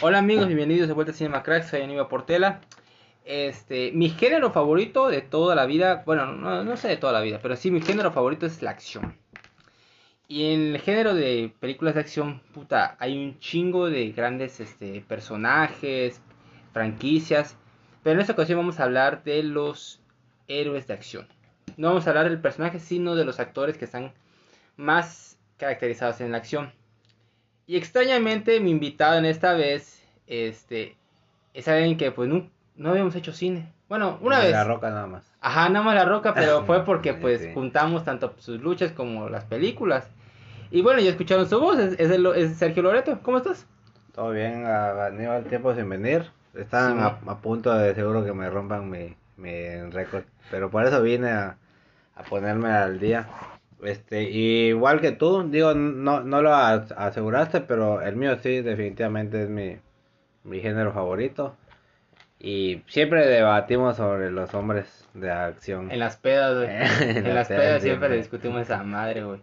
Hola amigos, bienvenidos de vuelta a Cinema Cracks, soy Aníbal Portela. Este, mi género favorito de toda la vida, bueno, no, no sé de toda la vida, pero sí mi género favorito es la acción. Y en el género de películas de acción, puta, hay un chingo de grandes este, personajes, franquicias. Pero en esta ocasión vamos a hablar de los héroes de acción. No vamos a hablar del personaje, sino de los actores que están más caracterizados en la acción. Y extrañamente mi invitado en esta vez, este, es alguien que pues no, no habíamos hecho cine. Bueno, una vez. La roca nada más. Ajá, nada más la roca, pero fue porque pues sí. juntamos tanto sus luchas como las películas. Y bueno, ya escucharon su voz, es, es el- es Sergio Loreto. ¿Cómo estás? Todo bien, a- Aníbal, tiempo sin venir. Están Sí, a, a punto de seguro que me rompan mi, mi récord. Pero por eso vine a, a ponerme al día. Este, igual que tú, digo, no, no lo as- aseguraste, pero el mío sí, definitivamente es mi, mi género favorito. Y siempre debatimos sobre los hombres de acción. En las pedas, güey. En en las las pedas siempre siempre. discutimos esa madre, güey.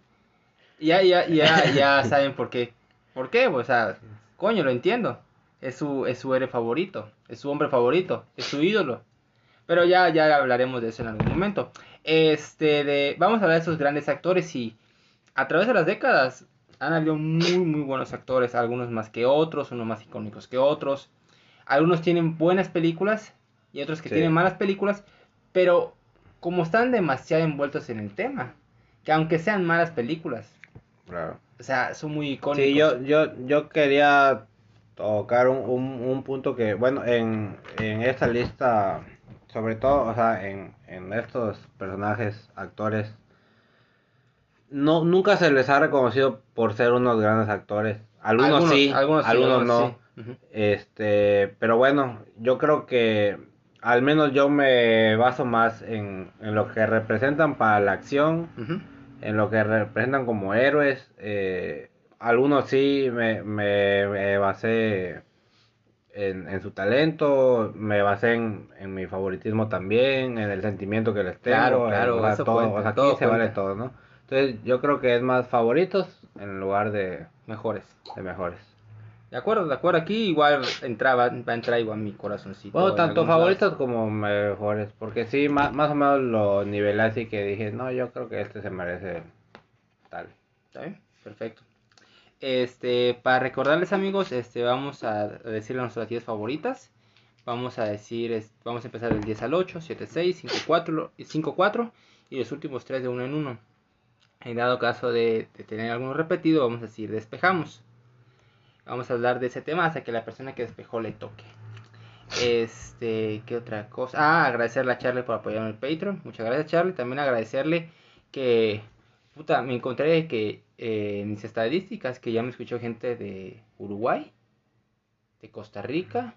Ya, ya, ya, ya saben por qué. ¿Por qué? O sea, coño, lo entiendo. Es su, es su héroe favorito, es su hombre favorito, es su ídolo. Pero ya, ya hablaremos de eso en algún momento. Este, de, vamos a hablar de esos grandes actores y a través de las décadas han habido muy, muy buenos actores, algunos más que otros, unos más icónicos que otros. Algunos tienen buenas películas y otros que Sí. tienen malas películas, pero como están demasiado envueltos en el tema, que aunque sean malas películas, Claro. o sea, son muy icónicos. Sí, yo, yo, yo quería tocar un, un, un punto que, bueno, en, en esta lista, sobre todo, o sea, en, en estos personajes, actores, no, nunca se les ha reconocido por ser unos grandes actores. Algunos, sí, algunos, no. sí. Ujú. Este, pero bueno, yo creo que al menos yo me baso más en, en lo que representan para la acción Ujú. en lo que representan como héroes. eh, algunos sí me, me, me basé en, en su talento, me basé en, en mi favoritismo también, en el sentimiento que les tengo. Claro, claro, o sea, todo, cuenta, o sea, aquí todo se vale cuenta. todo, ¿no? Entonces yo creo que es más favoritos en lugar de, Mejores. de mejores. De acuerdo, de acuerdo. Aquí igual entraba, va a entrar igual mi corazoncito. Bueno, en tanto favoritos como mejores, porque sí, más, más o menos lo nivelé así que dije, no, yo creo que este se merece tal. ¿Está bien? Perfecto. Este, para recordarles amigos, este, vamos a decir nuestras 10 favoritas. Vamos a decir, es- vamos a empezar del 10 al 8, 7, 6, 5, 4, y 5, 4 y los últimos 3 de uno en uno. En dado caso de, de tener alguno repetido, vamos a decir despejamos. Vamos a hablar de ese tema hasta que la persona que despejó le toque. Este, ¿qué otra cosa? Ah, agradecerle a Charlie por apoyarme en el Patreon. Muchas gracias, Charlie. También agradecerle que, puta, me encontré que eh, en mis estadísticas que ya me escuchó gente de Uruguay, de Costa Rica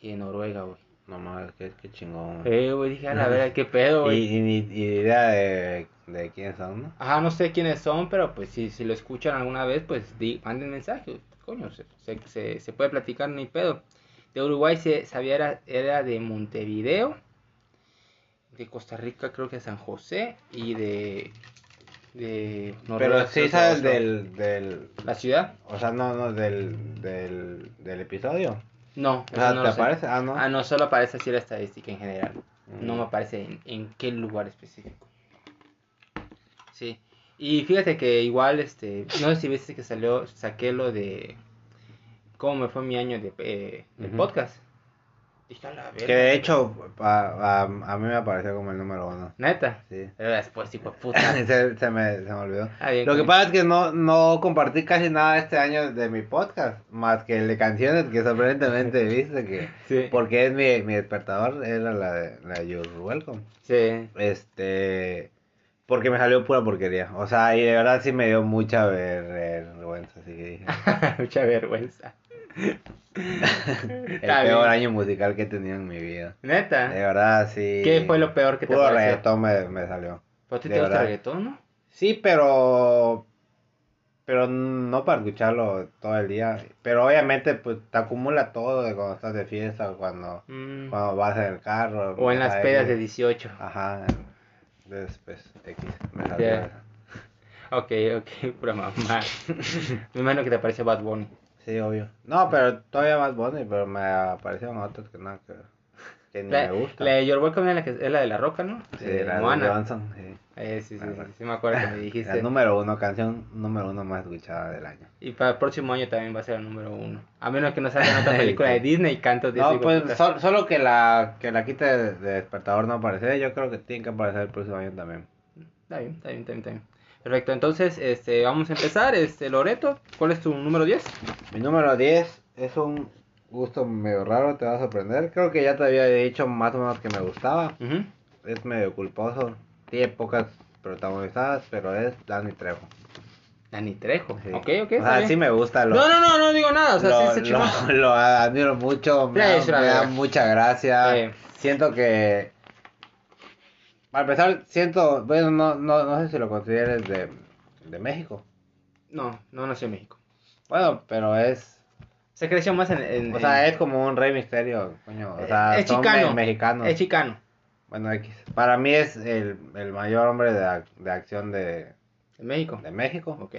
y de Noruega, güey. No más, qué, qué chingón. Eh, güey, dije, a la verdad, qué pedo, güey. y ni y idea de, de quiénes son, ¿no? Ajá, no sé quiénes son, pero pues si, si lo escuchan alguna vez, pues di, manden mensaje. Coño, se, se, se, puede platicar, no hay pedo. De Uruguay se sabía era, era de Montevideo. De Costa Rica creo que San José. Y de... de Pero sí sabes del, del, ¿La ciudad? o sea, no, no, del, del, del episodio. No, O sea, no ¿te aparece? Ah, no. Ah, no, solo aparece así la estadística en general. No Mm. me aparece en, en qué lugar específico. Sí. Y fíjate que igual, este, no sé si viste que salió, saqué lo de cómo me fue mi año de, eh, podcast. Dije, a la verga. Que de hecho, a, a, a mí me apareció como el número uno. Neta. Sí. Pero después, hijo de puta. se, se me, se me olvidó. Ah, bien, Lo que pasa es que no, no compartí casi nada este año de mi podcast, más que el de canciones que sorprendentemente viste que, Sí. porque es mi, mi despertador, era la de, la de You're Welcome. Sí. Este, porque me salió pura porquería, o sea, y de verdad sí me dio mucha ver- vergüenza, así que dije, Mucha vergüenza. el Está peor bien. año musical que he tenido en mi vida. Neta. De verdad, sí. ¿Qué fue lo peor que te Puro pareció? reggaetón me, me salió. ¿Pero a ti de te gusta el reggaetón, no? Sí, pero. Pero no para escucharlo todo el día. Pero obviamente, pues te acumula todo de cuando estás de fiesta, cuando, Mm. cuando vas en el carro. O en las pedas de 18. Ajá. Después, X. Me salió eso. Ok, ok, pura mamá. Me imagino que te parece Bad Bunny. Sí, obvio. No, pero todavía más Bonnie, pero me aparecieron otros que nada que, que ni La, me gusta. la de Your Welcome es la, que, es la de la roca, ¿no? Sí, de la de Moana. Johnson, sí. Eh, sí, sí, Ah, sí, sí, me acuerdo que me dijiste. La número uno, canción número uno más escuchada del año. Y para el próximo año también va a ser el número uno. A menos que no salga otra película de Disney y canto de No, pues sol- solo que la que la quite de, de despertador no aparece. Yo creo que tiene que aparecer el próximo año también. Está bien, está bien, está bien, está bien. Perfecto, entonces este, vamos a empezar. Este, Loreto, ¿cuál es tu número 10? Mi número 10 es un gusto medio raro, te va a sorprender. Creo que ya te había dicho más o menos que me gustaba. Ujú. Es medio culposo. Tiene pocas protagonizadas, pero es Danny Trejo. Dani Trejo. Sí. Ok, ok. O sea, bien. sí me gusta. Lo, No, no, no, no digo nada. O sea, lo, sí, se lo- lo admiro mucho, me, da, me da mucha gracia. Sí. Siento que, para empezar, siento, bueno, no, no, no sé si lo consideres de, de México. No, no nació en México. Bueno, pero es, Se creció más en. en- o sea, en- es como un rey misterio, coño. O sea, es son chicano. me- mexicanos. Es chicano. Bueno. Para mí es el, el mayor hombre de, ac- de acción de, En México. de México. Ok.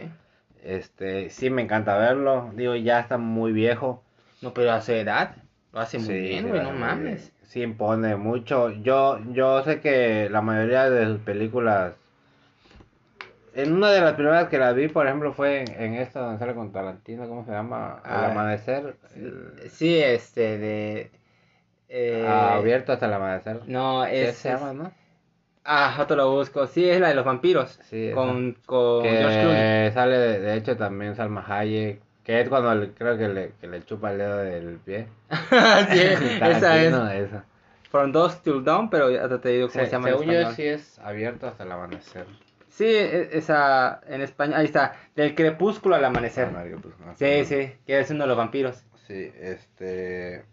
Este, sí me encanta verlo. Digo, ya está muy viejo. No, pero a su edad. Lo hace muy Sí, bien, güey. No mames. Sí impone mucho. Yo, yo sé que la mayoría de sus películas. En una de las primeras que las vi, por ejemplo, fue en, en esta donde sale con Tarantino, ¿cómo se llama? Ah, Al amanecer. el- Sí, este, de. eh, ah, abierto hasta el amanecer. No, ¿Qué es. se llama, no? Ah, otro lo busco. Sí, es la de los vampiros. Sí, con, con George Clooney. Que sale, de, de hecho, también Salma Hayek. Que es cuando le- creo que le, que le chupa el dedo del pie. sí, esa es. Esa. From Dusk Till Dawn, pero ya te digo cómo se, Se- llama en según yo, sí es abierto hasta el amanecer. Sí, e- esa en español. Ahí está. Del crepúsculo al amanecer. Ah, no, pues, no. Sí, sí, que es uno de los vampiros. Sí, este.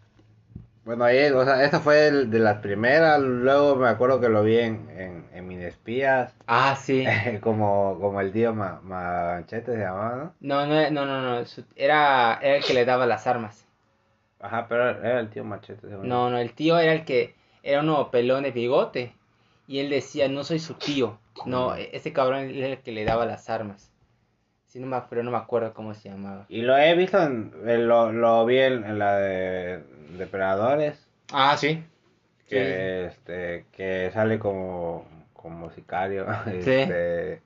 Bueno, ahí, o sea, esta fue el de las primeras. Luego me acuerdo que lo vi en, en, en Minespías. Ah, sí. como, como el tío Ma- Manchete se llamaba, ¿no? No, no, no, no, no. Era, era el que le daba las armas. Ajá, pero era el tío Machete. No, no, el tío era el que era uno pelón de bigote. Y él decía, no soy su tío. No, e- ese cabrón era el que le daba las armas. Sí, no me, pero no me acuerdo cómo se llamaba. Y lo he visto, en, en lo, lo vi en, en la de Depredadores. Ah, sí. Que, este, que sale como, como sicario. Este,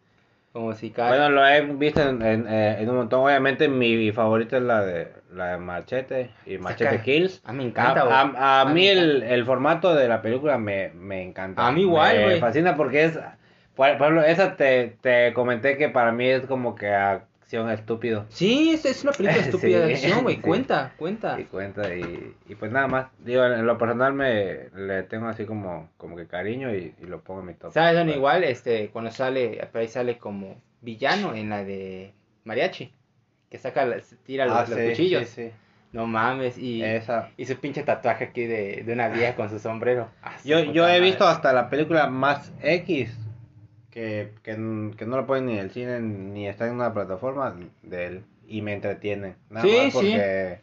Como si cada... Bueno, lo he visto en, en, eh, en un montón. Obviamente mi favorita es la de la de Machete y Machete Kills. Ah, me encanta, A, a- a me mí el, el formato de la película me, me encanta. A mí igual, Me fascina porque es... Por, por ejemplo, esa te, te comenté que para mí es como que acción estúpido. Sí, es, es una película estúpida de Sí, acción, güey. sí. Cuenta, cuenta. Y cuenta y, y pues nada más. Digo, en lo personal me le tengo así como, como que cariño y, y lo pongo en mi top. ¿Sabes Bueno. igual? Este, cuando sale, por ahí sale como villano en la de Mariachi. Que saca, tira los, Ah, los sí, cuchillos. No mames. Y, Esa. y su pinche tatuaje aquí de, de una vieja con su sombrero. Ah, su Yo, yo he madre. visto hasta la película más X, que, que, no la ponen ni en el cine ni está en una plataforma de él, y me entretiene. Nada Sí, más sí. porque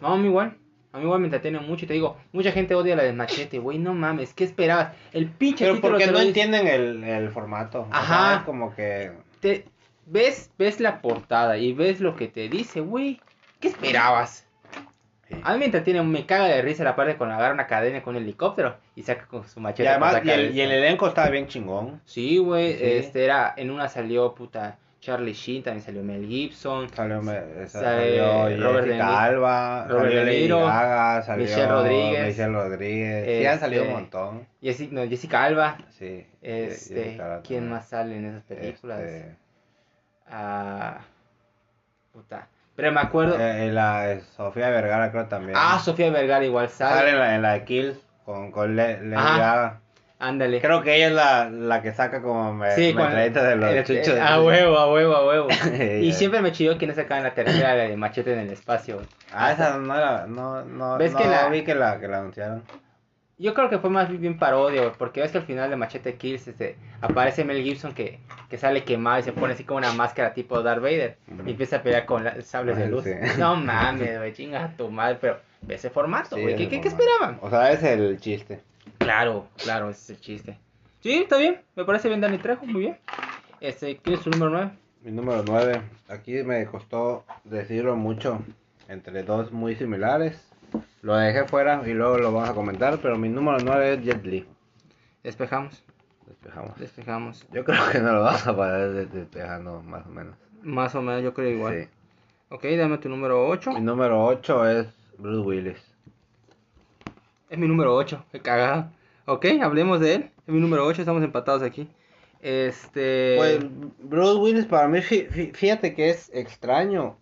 No, a mí igual. A mí igual me entretiene mucho. Y te digo, mucha gente odia la de Machete, güey. No mames. ¿Qué esperabas? El pinche Pero porque lo no dice. entienden el, el formato. O sea, Ajá. es como que... te ves, ves la portada y ves lo que te dice, güey. ¿Qué esperabas? Sí. A mí me entretiene, me caga de risa la parte cuando agarra una cadena con un helicóptero y saca con su machete. Y además, y el, y el elenco estaba bien chingón. Sí, güey, Sí. este era, en una salió puta Charlie Sheen, también salió Mel Gibson, Salió, esa- salió Robert De Jessica. Alba, Robert salió Lady Gaga, salió Michelle Rodríguez. Michelle Rodríguez. Sí, han salido un Este, montón. Jessi- no, Jessica Alba, Sí. este, Jessica ¿quién más sale en esas películas? Este, Ah, puta, pero me acuerdo, eh, la de Sofía Vergara creo también. ah, Sofía Vergara igual Sale sale, en la, en la de Kills con, con Le, Lady Ajá. Gaga. Ándale. Creo que ella es la, la que saca como me, Sí, metralletas de los eh, chuchos. eh, A huevo, a huevo, a huevo. y siempre me chilló que no sacaban la tercera, la de machete en el espacio. Ah, esa no era, no, no, ¿Ves no que la- vi que la, que la anunciaron. Yo creo que fue más bien parodia, porque ves que al final de Machete Kills este, aparece Mel Gibson que, que sale quemado y se pone así como una máscara tipo Darth Vader y empieza a pelear con la- sables de luz. sí. No mames, güey, chinga tu madre, pero ve ese formato, Sí, güey. ¿Qué, qué, qué esperaban? O sea, es el chiste. Claro, claro, ese es el chiste. Sí, está bien, me parece bien Dani Trejo, muy bien. Este, ¿quién es tu número 9? Mi número 9. Aquí me costó decirlo mucho. Entre dos muy similares. Lo dejé fuera y luego lo vamos a comentar. Pero mi número 9 es Jet Li. Despejamos, Despejamos. despejamos. Yo creo que no lo vamos a des- despejando más o menos. Más o menos, yo creo igual. Sí. Ok, dame tu número 8. Mi número 8 es Bruce Willis. Es mi número 8, qué cagada. Ok, hablemos de él. Es mi número 8, estamos empatados aquí. Este. Pues Bruce Willis para mí, fí- fí- fíjate que es extraño.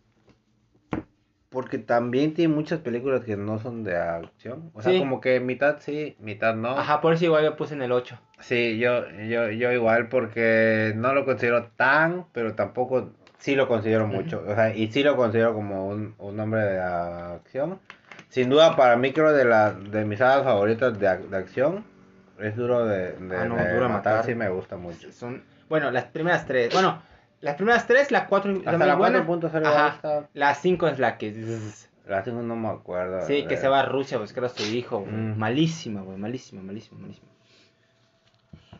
Porque también tiene muchas películas que no son de acción. O sea, Sí. como que mitad sí, mitad no. Ajá, por eso igual lo puse en el 8. Sí, yo, yo, yo igual porque no lo considero tan, pero tampoco sí lo considero mucho. O sea, y sí lo considero como un, un hombre de acción. Sin duda para mí creo de la de mis sagas favoritas de, de acción. Es duro de, de, Ah, no, de Duro de matar, Matar. sí me gusta mucho. Son. Bueno, las primeras tres. Bueno, las primeras tres, la 4 Hasta también la buena. 4.0 Ajá. está- La 5 es la que. La cinco no me acuerdo. Sí, que se va a Rusia a buscar a su hijo, güey. Mm. Malísima, güey. Malísima, malísima, malísima.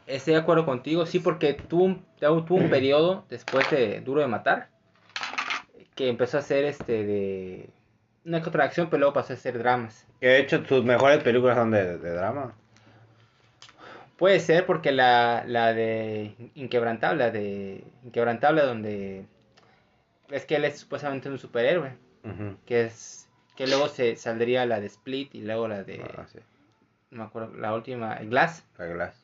Estoy de acuerdo contigo, sí, porque tuvo un, tuvo un periodo después de Duro de Matar que empezó a hacer este de una que otra acción, pero luego pasó a hacer dramas. Que de hecho sus mejores películas son de, de drama. Puede ser porque la, la de Inquebrantable, la de Inquebrantable donde es que él es supuestamente un superhéroe, que es que luego se saldría la de Split y luego la de Ah, sí. no me acuerdo, la última, Glass. La Glass.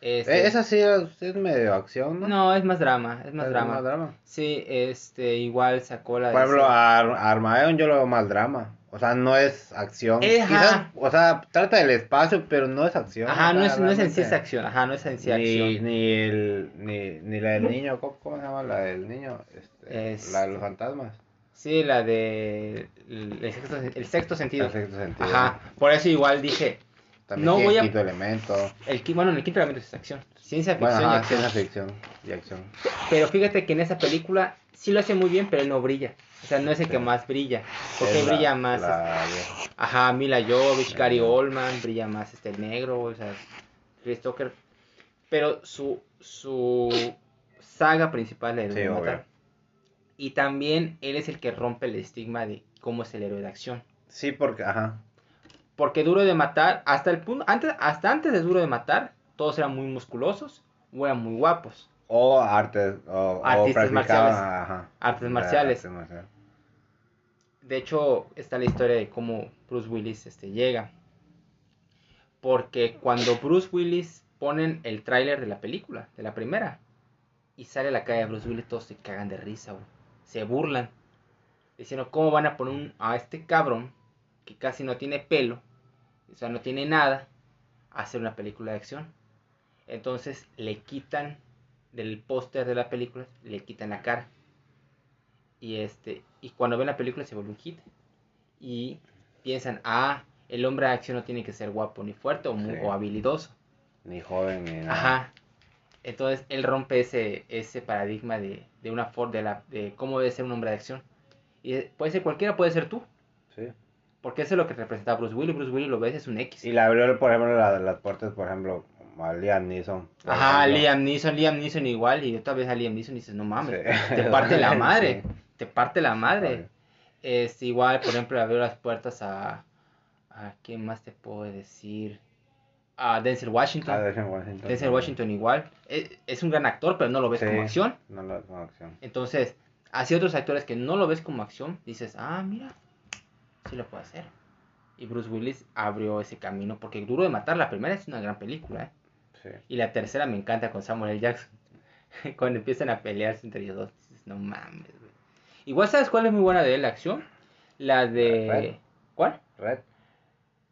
Este, Eh, esa sí es, medio acción, ¿no? No, es más drama, es más Es drama. Sí, este, igual sacó la de... Por ejemplo, a Ar- Armageddon yo lo veo más drama. O sea, no es acción. Eh. Quizás, o sea, trata del espacio, pero no es acción. Ajá, no es, no es en sí esa acción, ajá, no es en sí Ni, acción. ni, el, ni, ni la del niño, ¿cómo, cómo se llama la del niño? Este, Es- La de los fantasmas. Sí, la de... El, el sexto, el sexto sentido. En sexto sentido. Ajá, por eso igual dije, También no tiene voy a- quinto elemento. el, bueno, en el quinto elemento es acción, ciencia Bueno, ficción y ajá, ciencia ficción y acción. Pero fíjate que en esa película sí lo hace muy bien, pero él no brilla. O sea, no es el que Sí. más brilla. Porque la- brilla más... la- Ajá, Mila Jovovich, Gary Ajá. Oldman, brilla más este el negro, o sea, Chris Tucker. Pero su, su saga principal es Sí, matar. Y también él es el que rompe el estigma de cómo es el héroe de acción. Sí, porque, ajá. Porque Duro de Matar, hasta el punto, antes, hasta antes de Duro de Matar, todos eran muy musculosos o eran muy guapos. O artes, o, Artistas marciales. ajá. Artes marciales. artes marciales. De hecho, está la historia de cómo Bruce Willis este, llega. Porque cuando Bruce Willis ponen el tráiler de la película, de la primera, y sale a la calle de Bruce Willis, todos se cagan de risa, güey. Se burlan. Diciendo, ¿cómo van a poner un- a este cabrón que casi no tiene pelo, o sea, no tiene nada, hacer una película de acción? Entonces le quitan del póster de la película, le quitan la cara. Y este, y cuando ven la película se vuelve un hit. Y piensan, ah, el hombre de acción no tiene que ser guapo ni fuerte o, muy- Sí. o habilidoso. Ni joven ni nada. Ajá. Entonces él rompe ese, ese paradigma de, de una for- de la de cómo debe ser un hombre de acción. Y puede ser cualquiera, puede ser tú. Sí. Porque eso es lo que representa Bruce Willis. Bruce Willis lo ves, es un X. Y le abrió, por ejemplo, la- las puertas, por ejemplo, a Liam Neeson. Ajá, ejemplo. Liam Neeson, Liam Neeson igual. Y otra vez a Liam Neeson y dices, no mames, Sí. te parte la madre. Sí. Te parte la madre. Es igual, por ejemplo, abrió las puertas a. ¿A quién más te puedo decir? A Denzel Washington. Ah, Denzel Washington. Denzel Washington igual. Es, es un gran actor, pero no lo ves Sí. como acción. No lo como acción. Entonces, así otros actores que no lo ves como acción, dices, ah, mira, sí lo puede hacer. Y Bruce Willis abrió ese camino, porque Duro de Matar, la primera es una gran película, ¿eh? Sí. Y la tercera me encanta con Samuel L. Jackson. Cuando empiezan a pelearse entre ellos dos, dices, no mames, güey. Igual, ¿sabes cuál es muy buena de él, la acción? La de... Red. ¿Cuál? Red.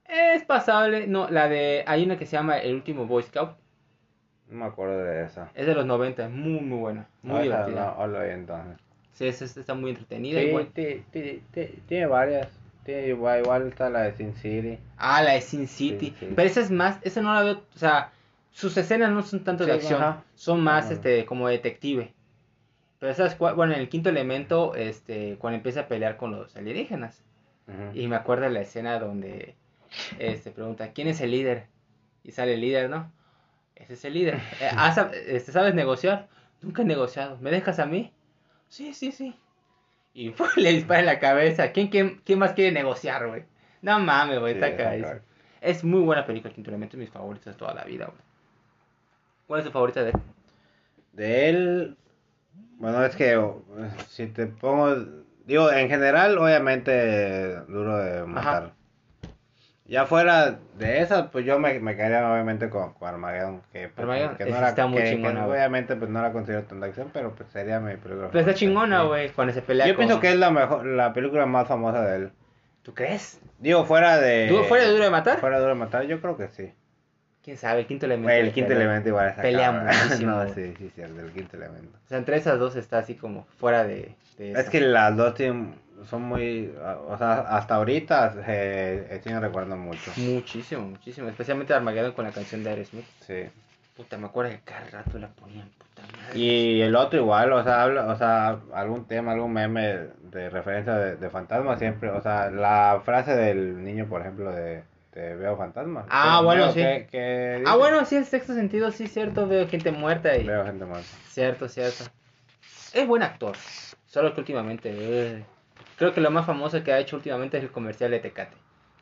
Es pasable. No, la de. Hay una que se llama El último Boy Scout. No me acuerdo de esa. Es de los 90. Muy, muy buena. Muy No, divertida. No, no entonces. Sí, esa esa está muy entretenida. Sí, igual. ti- ti- ti- tiene varias. Tiene igual, igual está la de Sin City. Ah, la de Sin City. Sí, sí. Pero esa es más. Esa no la veo. O sea, sus escenas no son tanto de Sí, acción. ajá. Son más este como detective. Pero esas. Bueno, en el quinto elemento. Este. Cuando empieza a pelear con los alienígenas. Y me acuerdo de la escena donde este pregunta, ¿quién es el líder? Y sale el líder, ¿no? Ese es el líder. Eh, ah, este, ¿Sabes negociar? Nunca he negociado. ¿Me dejas a mí? Sí, sí, sí. Y ¡pum! le dispara en la cabeza. ¿Quién, quién, quién más quiere negociar, güey? No mames, güey, está cagadísimo. Es muy buena película, Quinto Elemento, mis favoritos de toda la vida, güey. ¿Cuál es tu favorita de él? De él, bueno, es que eh, si te pongo, digo, en general, obviamente, duro de matar. Ya fuera de esas, pues yo me, me quedaría obviamente con, con Armageddon, que, pues, Armageddon, que no era, está muy que- que chingona, obviamente pues no la considero tanta acción, pero pues sería mi película. Pero está chingona, sí. güey, cuando se pelea Yo con- pienso que es la mejor, la película más famosa de él. ¿Tú crees? Digo, fuera de... ¿Tú- fuera de Duro de Matar? Fuera de Duro de Matar, yo creo que sí. ¿Quién sabe? El Quinto Elemento. el de quinto pelea. elemento igual está pelea muchísimo, No, sí, sí, cierto, el quinto elemento. O sea, entre esas dos está así como fuera de... de Es que las dos tienen, son muy, o sea, hasta ahorita eh, eh, siguen recordando mucho. Muchísimo, muchísimo. Especialmente Armageddon con la canción de Aerosmith. Sí. Puta, me acuerdo que cada rato la ponían, puta madre. Y el otro igual, o sea, habla, o sea, algún tema, algún meme de referencia de, de fantasma siempre, o sea, la frase del niño, por ejemplo, de, de veo fantasma. Ah, ¿Qué- bueno, veo sí. qué- qué Ah, bueno, sí, el sexto sentido, sí, cierto. Veo gente muerta y... Veo gente muerta. Cierto, cierto. Es buen actor. Solo que últimamente... eh, creo que lo más famoso que ha hecho últimamente es el comercial de Tecate.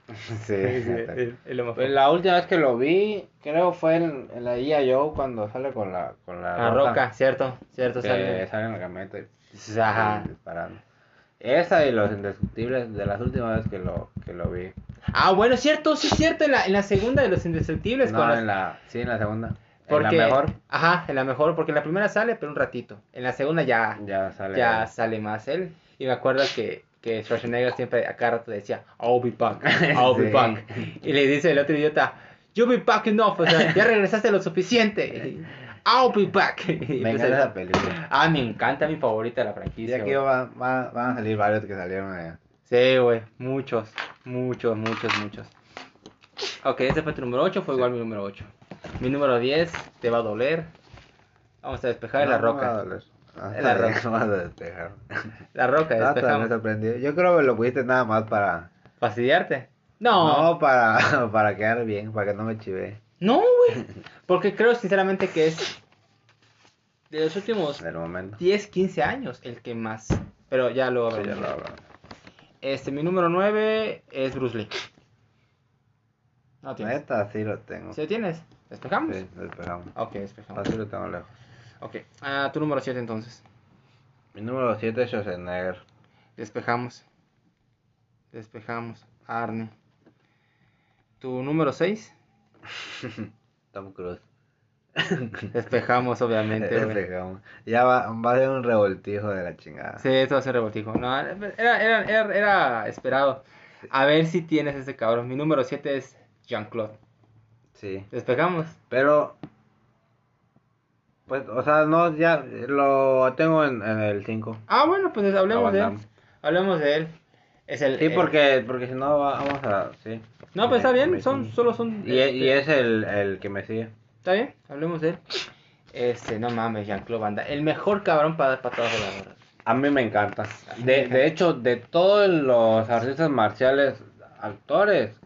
Sí. es, es lo más Pues la última vez que lo vi, creo fue en, en la IA Joe cuando sale con la, con la, La roca, cierto, cierto, que sale. sale en la camioneta y Ajá. disparando. Esa y los indestructibles de las últimas veces que lo, que lo vi. Ah, bueno, cierto, sí, cierto. En la, en la segunda de los indestructibles. No, con en la, sí, en la segunda. porque, En la mejor Ajá, en la mejor, porque en la primera sale, pero un ratito. En la segunda ya, ya sale. ya sale más él. Y me acuerdo que, que Schwarzenegger siempre a cada rato decía, I'll be back, I'll be Sí. back. Y le dice el otro idiota, You'll be back enough, o sea, ya regresaste lo suficiente. I'll be back. Me encanta esa película. Ah, me encanta, mi favorita de la Y franquicia. aquí güey. van, van, van a salir varios que salieron allá. Sí, güey, muchos, muchos, muchos, muchos. Ok, ese fue tu número 8, fue Sí. igual mi número 8. Mi número 10, te va a doler. Vamos a despejar la No, no me va a roca. doler. Ah, la roca. a despejar. La roca, Ah, me despejamos. sorprendió. Yo creo que lo pusiste nada más para. ¿Fastidiarte? No, No, para, para quedar bien, para que no me chive no, güey. Porque creo sinceramente que es de los últimos del momento. 10, 15 años el que más. Pero ya lo Sí, hablamos. lo hablamos. Este, mi número 9 es Bruce Lee. No tienes. Neta, sí lo tengo. ¿Sí tienes? ¿Despejamos? Sí, despejamos. Ok, despejamos. Así lo tengo lejos. Ok, ah, tu número 7 entonces. Mi número 7 es Schwarzenegger. Despejamos. Despejamos. Arne. Tu número 6. Tom Cruise. Despejamos, obviamente. Despejamos. Ya va, va a ser un revoltijo de la chingada. Sí, esto va a ser revoltijo. No, era, era, era, era esperado. A ver si tienes ese cabrón. Mi número 7 es Jean-Claude. Sí. Despejamos. Pero. Pues, o sea, no, ya lo tengo en, en el 5. Ah, bueno, pues hablemos de él. Hablemos de él. Es el, Sí, el- porque, porque si no va- vamos a. Sí. No, pues está bien. Son, solo son. Y, este, y es el, el que me sigue. Está bien, hablemos de él. Este, no mames, Jean-Claude Van Damme. El mejor cabrón para dar patadas voladoras. A mí me encanta. A mí me De, encanta. de hecho, de todos los artistas marciales actores,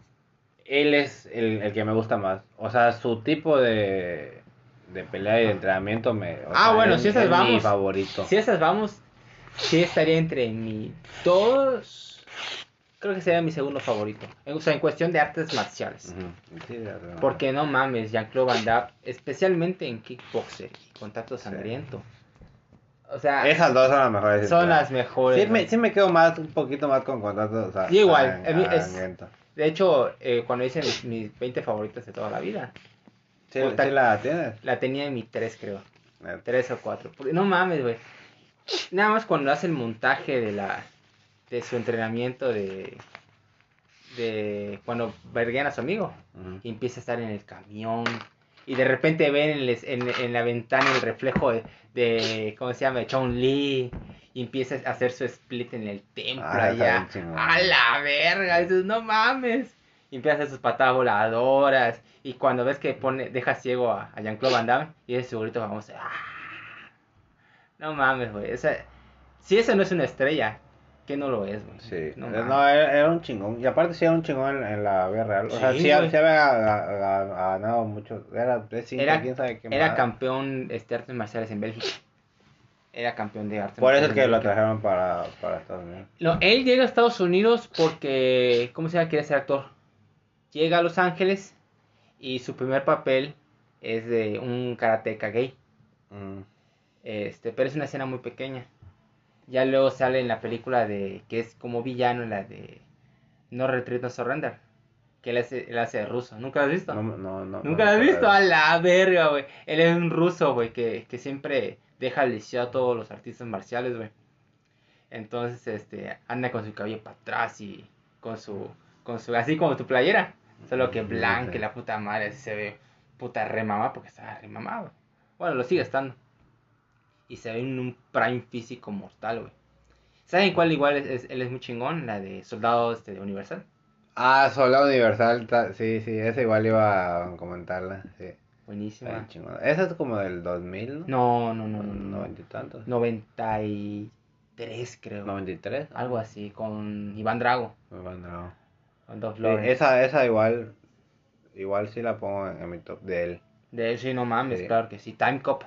él es el, el que me gusta más. O sea, su tipo de, de pelea y de entrenamiento me. Ah, sea, bueno, es- si esas es mi vamos. favorito. Si esas vamos, sí estaría entre mi dos. Creo que sería mi segundo favorito. O sea, en cuestión de artes marciales. Ujú, sí, de verdad. Porque no mames, Jean-Claude Van Damme, especialmente en kickboxer y contacto sangriento. O sea, Esas dos son las mejores. son sí, las mejores. Sí me, sí me quedo más, un poquito más con contacto. O sea, Sí, igual, sang- a mí es-. De hecho, eh, cuando hice mis, mis 20 favoritas de toda la vida, Sí, la tienes. la tenía en mi 3, creo. Neta. 3 o 4. No mames, güey. Nada más cuando hace el montaje de la de su entrenamiento de de cuando verguean a su amigo y empieza a estar en el camión y de repente ven en, les- en- en la ventana el reflejo de, de ¿cómo se llama? De Chun Li y empieza a hacer su split en el templo Ah, allá. A la verga, dices, no mames. Y empieza a hacer sus patadas voladoras y cuando ves que pone deja ciego a, a Jean-Claude Van Damme y ese segurito vamos a... No mames, güey. Si ese no es una estrella, ¿qué no lo es, güey? Sí, No Eh, no, era, era un chingón. Y aparte sí era un chingón en, en la vida real. O sea, Sí, sí, güey. sí había ga- ga- ganado mucho. Era cinco, Era- quién sabe qué Era campeón este, de artes marciales en Bélgica. Era campeón de artes Por eso es marciales que lo trajeron para, para Estados Unidos. No, él llega a Estados Unidos porque, ¿cómo se llama? Quiere ser actor. Llega a Los Ángeles y su primer papel es de un karateca gay. Mm. Este, pero es una escena muy pequeña. Ya luego sale en la película de que es como villano en la de No Retreat No Surrender, que él hace, él hace de ruso. ¿Nunca lo has visto? No, no, no. ¿Nunca no lo has visto? A la verga, güey. Él es un ruso, güey, que, que siempre deja lisiado a todos los artistas marciales, güey. Entonces, este, anda con su cabello para atrás y con su, con su, así como tu playera. Solo que blanca y la puta madre, se ve puta remamá porque está remamado. Bueno, lo sigue estando. Y se ve en un prime físico mortal, güey. ¿Saben cuál igual es, es- él es muy chingón? La de Soldado este, Universal. Ah, Soldado Universal. Sí, sí, esa igual iba a comentarla. Sí. Buenísima. Esa es como del 2000, ¿no? No, no, no, no, no. Noventa y tantos. 93 creo. 93. Algo así, con Iván Drago. Me mandó. Sí, esa, esa igual. Igual sí la pongo en, en mi top de él. De él sí, no mames, Sí. claro que sí. Time Cop.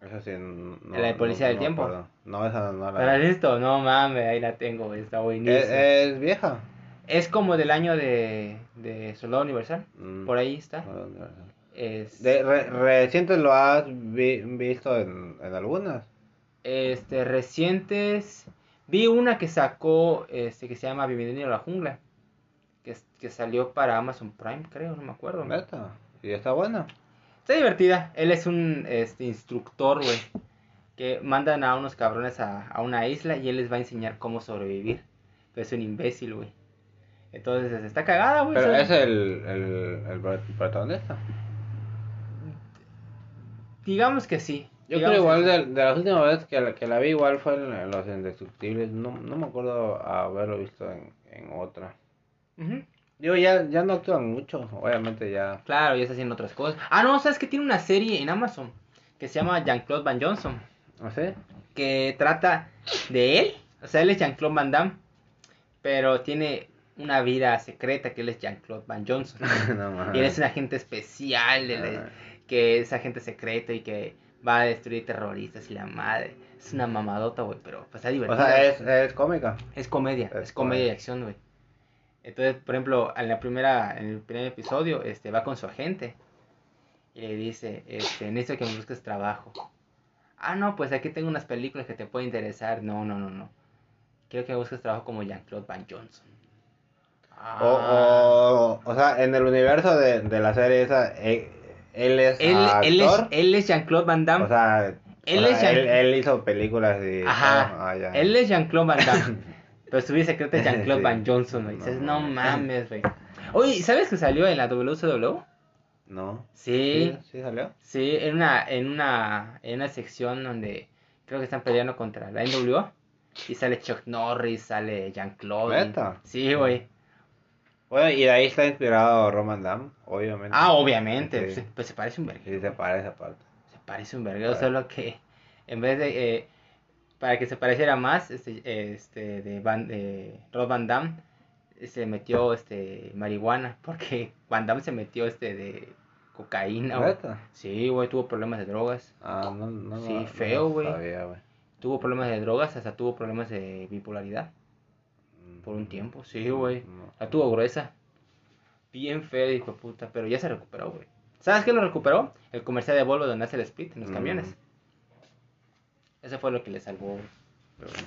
Esa sí. No, ¿La de Policía del me Tiempo? acuerdo. No, esa no ¿Te la has la. visto? No mames, ahí la tengo, está buenísima. Es, es vieja. Es como del año de, de Soldado Universal. Mm. Por ahí está. Soldado Universal. Es, De, re- reciente lo has vi- visto en, en algunas. Este, recientes. Vi una que sacó, este, que se llama Bienvenido a la Jungla. Que, salió para Amazon Prime, creo, no me acuerdo. Neta. Y está buena. Está divertida. Él es un este, instructor, güey. Que mandan a unos cabrones a, a una isla y él les va a enseñar cómo sobrevivir. Pero es un imbécil, güey. Entonces está cagada, güey. Pero es el, el, el pro- protagonista. Digamos que sí. Yo creo igual de, de las últimas veces que la, que la vi igual fue en, Los Indestructibles. No, no me acuerdo haberlo visto en, en otra. Ujú. Digo, ya, ya no actúan mucho. Obviamente ya. Claro, ya está haciendo otras cosas. Ah, no, sabes que tiene una serie en Amazon que se llama Jean-Claude Van Johnson. ¿No sé? Que trata de él. O sea, él es Jean-Claude Van Damme. Pero tiene una vida secreta que él es Jean-Claude Van Johnson. no. Y él es un agente especial, de la- Ah. que es agente secreto y que va a destruir terroristas y la madre. Es una mamadota, güey, pero pues está O divertida. sea, es, es cómica. Es comedia, Es es, comedia y acción, güey. Entonces, por ejemplo, en la primera, en el primer episodio, este, va con su agente y le dice, este, necesito que me busques trabajo. Ah, no, pues aquí tengo unas películas que te pueden interesar. No, no, no, no. Quiero que me busques trabajo como Jean-Claude Van Johnson. O, Ah. o, o sea, en el universo de, de la serie esa, él, él es él, él es, actor. él es Jean-Claude Van Damme. O sea, Él o es sea, Jean- él, él hizo películas y. Ajá. Ah. Él es Jean-Claude Van Damme. pero su vida secreta es Jean-Claude Sí. Van Johnson, güey. Dices, no No. mames, güey. Oye, ¿sabes que salió en la WCW? No. Sí, ¿Sí salió? sí, en una, en una, en una sección donde creo que están peleando contra la NWO. Y sale Chuck Norris, sale Jean-Claude. Sí, güey. Bueno, y de ahí está inspirado Roman Dam, obviamente. Ah, obviamente. Sí. Pues, se parece un verguero. Sí, se parece aparte. Se parece un verguero, solo que en vez de... eh, para que se pareciera más, este, este, de, Van, de Rod Van Damme, se metió, este, marihuana, porque Van Damme se metió, este, de cocaína. Sí, güey, tuvo problemas de drogas. Ah, no, no. Sí, no- feo, güey. Tuvo problemas de drogas, hasta tuvo problemas de bipolaridad por un tiempo. Sí, güey. No. La tuvo gruesa. Bien fea, hijo de puta, pero ya se recuperó, güey. ¿Sabes qué lo recuperó? El comercial de Volvo donde hace el split en los Mm. Eso fue lo que le salvó.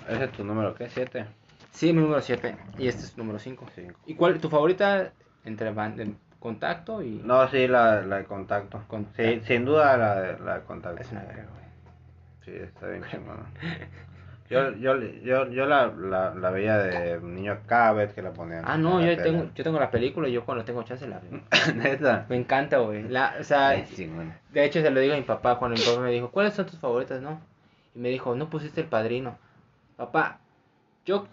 ¿Ese es tu número qué? ¿Siete? Sí, mi número 7 y este es número 5. Cinco. ¿Y cuál tu favorita entre van, de contacto y No, sí, la, la de contacto. Contacto. Sí, sin duda la de, la de contacto. es una verga, güey? Sí, está bien chingona. Yo, yo, yo, yo la, la, la veía de niño cada vez que la ponían. Ah, no, en la yo tele. tengo, yo tengo la película y yo cuando tengo chance la veo. Neta. Me encanta, güey. La, o sea, de hecho se lo digo a mi papá cuando mi papá me dijo, ¿cuáles son tus favoritas, no? Y me dijo, no pusiste El Padrino. Papá, yo,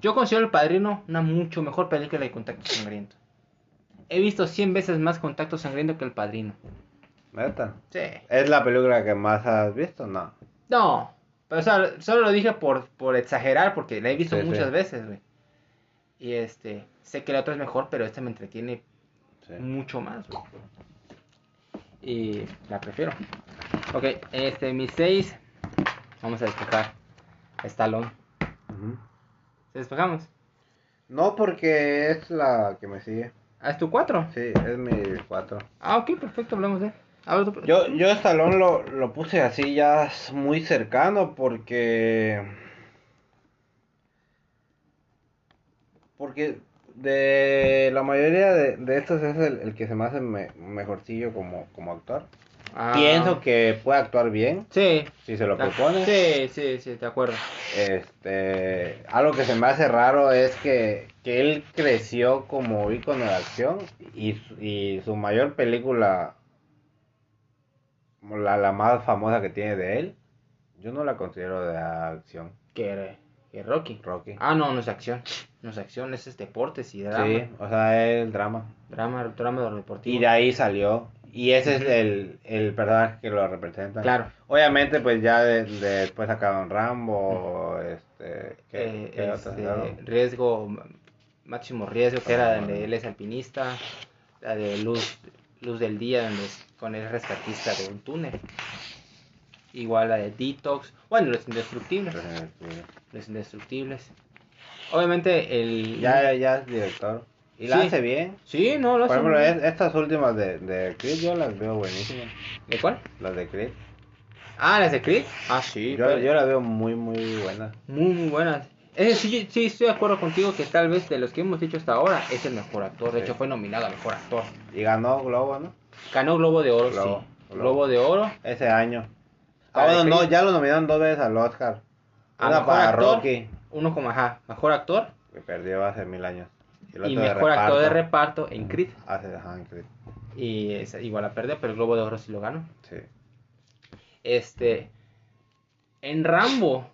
yo considero El Padrino una mucho mejor película de Contacto Sangriento. He visto 100 veces más Contacto Sangriento que El Padrino. Neta. Sí. ¿Es la película que más has visto? No. No, pero o sea, solo lo dije por, por exagerar, porque la he visto Sí, sí. muchas veces, güey. Y este, sé que la otra es mejor, pero esta me entretiene Sí. mucho más, güey. Y la prefiero. Ok, este, mi 6, vamos a despejar. Estalón. Ujú. ¿Despejamos? No, porque es la que me sigue. Ah, ¿es tu 4? Sí, es mi 4. Ah, ok, perfecto, hablamos de tú- Yo, yo Stallone lo, lo puse así ya muy cercano porque... Porque de la mayoría de, de estos es el, el que se me hace me- mejorcillo como, como actor. Ah, Pienso que puede actuar bien Sí. si se lo Ah, propone. Sí, sí, sí, de acuerdo. Este, algo que se me hace raro es que, que él creció como ícono de acción y, su- y su mayor película, la, la más famosa que tiene de él, yo no la considero de acción, Que, que Rocky. Rocky. Ah, no, no es acción. No es acción, es deportes y drama. sí, o sea, es el drama. Drama, drama deportivo. Y de ahí salió. Y ese es el, el personaje que lo representa. Claro. Obviamente, pues ya de- de- después sacaron Rambo, este, ¿qué, Eh, qué este, riesgo, máximo riesgo, que era donde él es alpinista. La de luz, luz del día, donde es con el rescatista de un túnel. Igual la de Detox. Bueno, los indestructibles. Los indestructibles. Obviamente el... Ya, ya es director. Y la Sí. hace bien. Sí, no, lo Por hace ejemplo, muy es- bien. estas últimas de, de Creed yo las veo buenísimas. ¿De cuál? Las de Creed. Ah, las de Creed. Ah, sí. Yo, pero- yo las veo muy, muy buenas. Muy, muy buenas. Ese sí, sí, estoy de acuerdo contigo que tal vez de los que hemos dicho hasta ahora es el mejor actor. De Sí. hecho, fue nominado a mejor actor. Y ganó Globo, ¿no? Ganó Globo de Oro, Globo, sí. Globo. Globo de Oro. Ese año. Ah, bueno, no, ya lo nominaron dos veces al Oscar. A Una mejor para actor. Rocky, Uno como, ajá, mejor actor. que perdió hace mil años. Y mejor actor de reparto. en Creed. Hace, ajá, en Creed. Y es, igual la perdió, pero el Globo de Oro sí lo ganó. Sí. Este. En Rambo,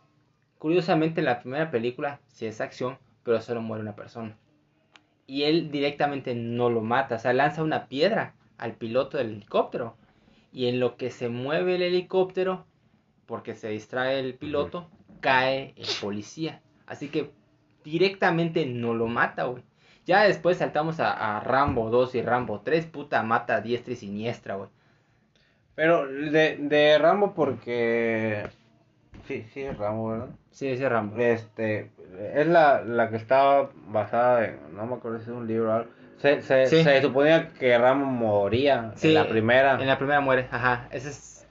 curiosamente, la primera película sí es acción, pero solo muere una persona. Y él directamente no lo mata, o sea, lanza una piedra al piloto del helicóptero. Y en lo que se mueve el helicóptero, porque se distrae el piloto, cae el policía. Así que directamente no lo mata, güey. Ya después saltamos a, a Rambo 2 y Rambo 3, puta, mata diestra y siniestra, güey. Pero de, de Rambo porque... Sí, sí, es Rambo, ¿verdad? Sí, ese Rambo. Este, es la, la que estaba basada en, no me acuerdo si es un libro o algo. Se, se, Sí. se suponía que Rambo moría Sí, en la primera. En la primera muere, ajá. Ese es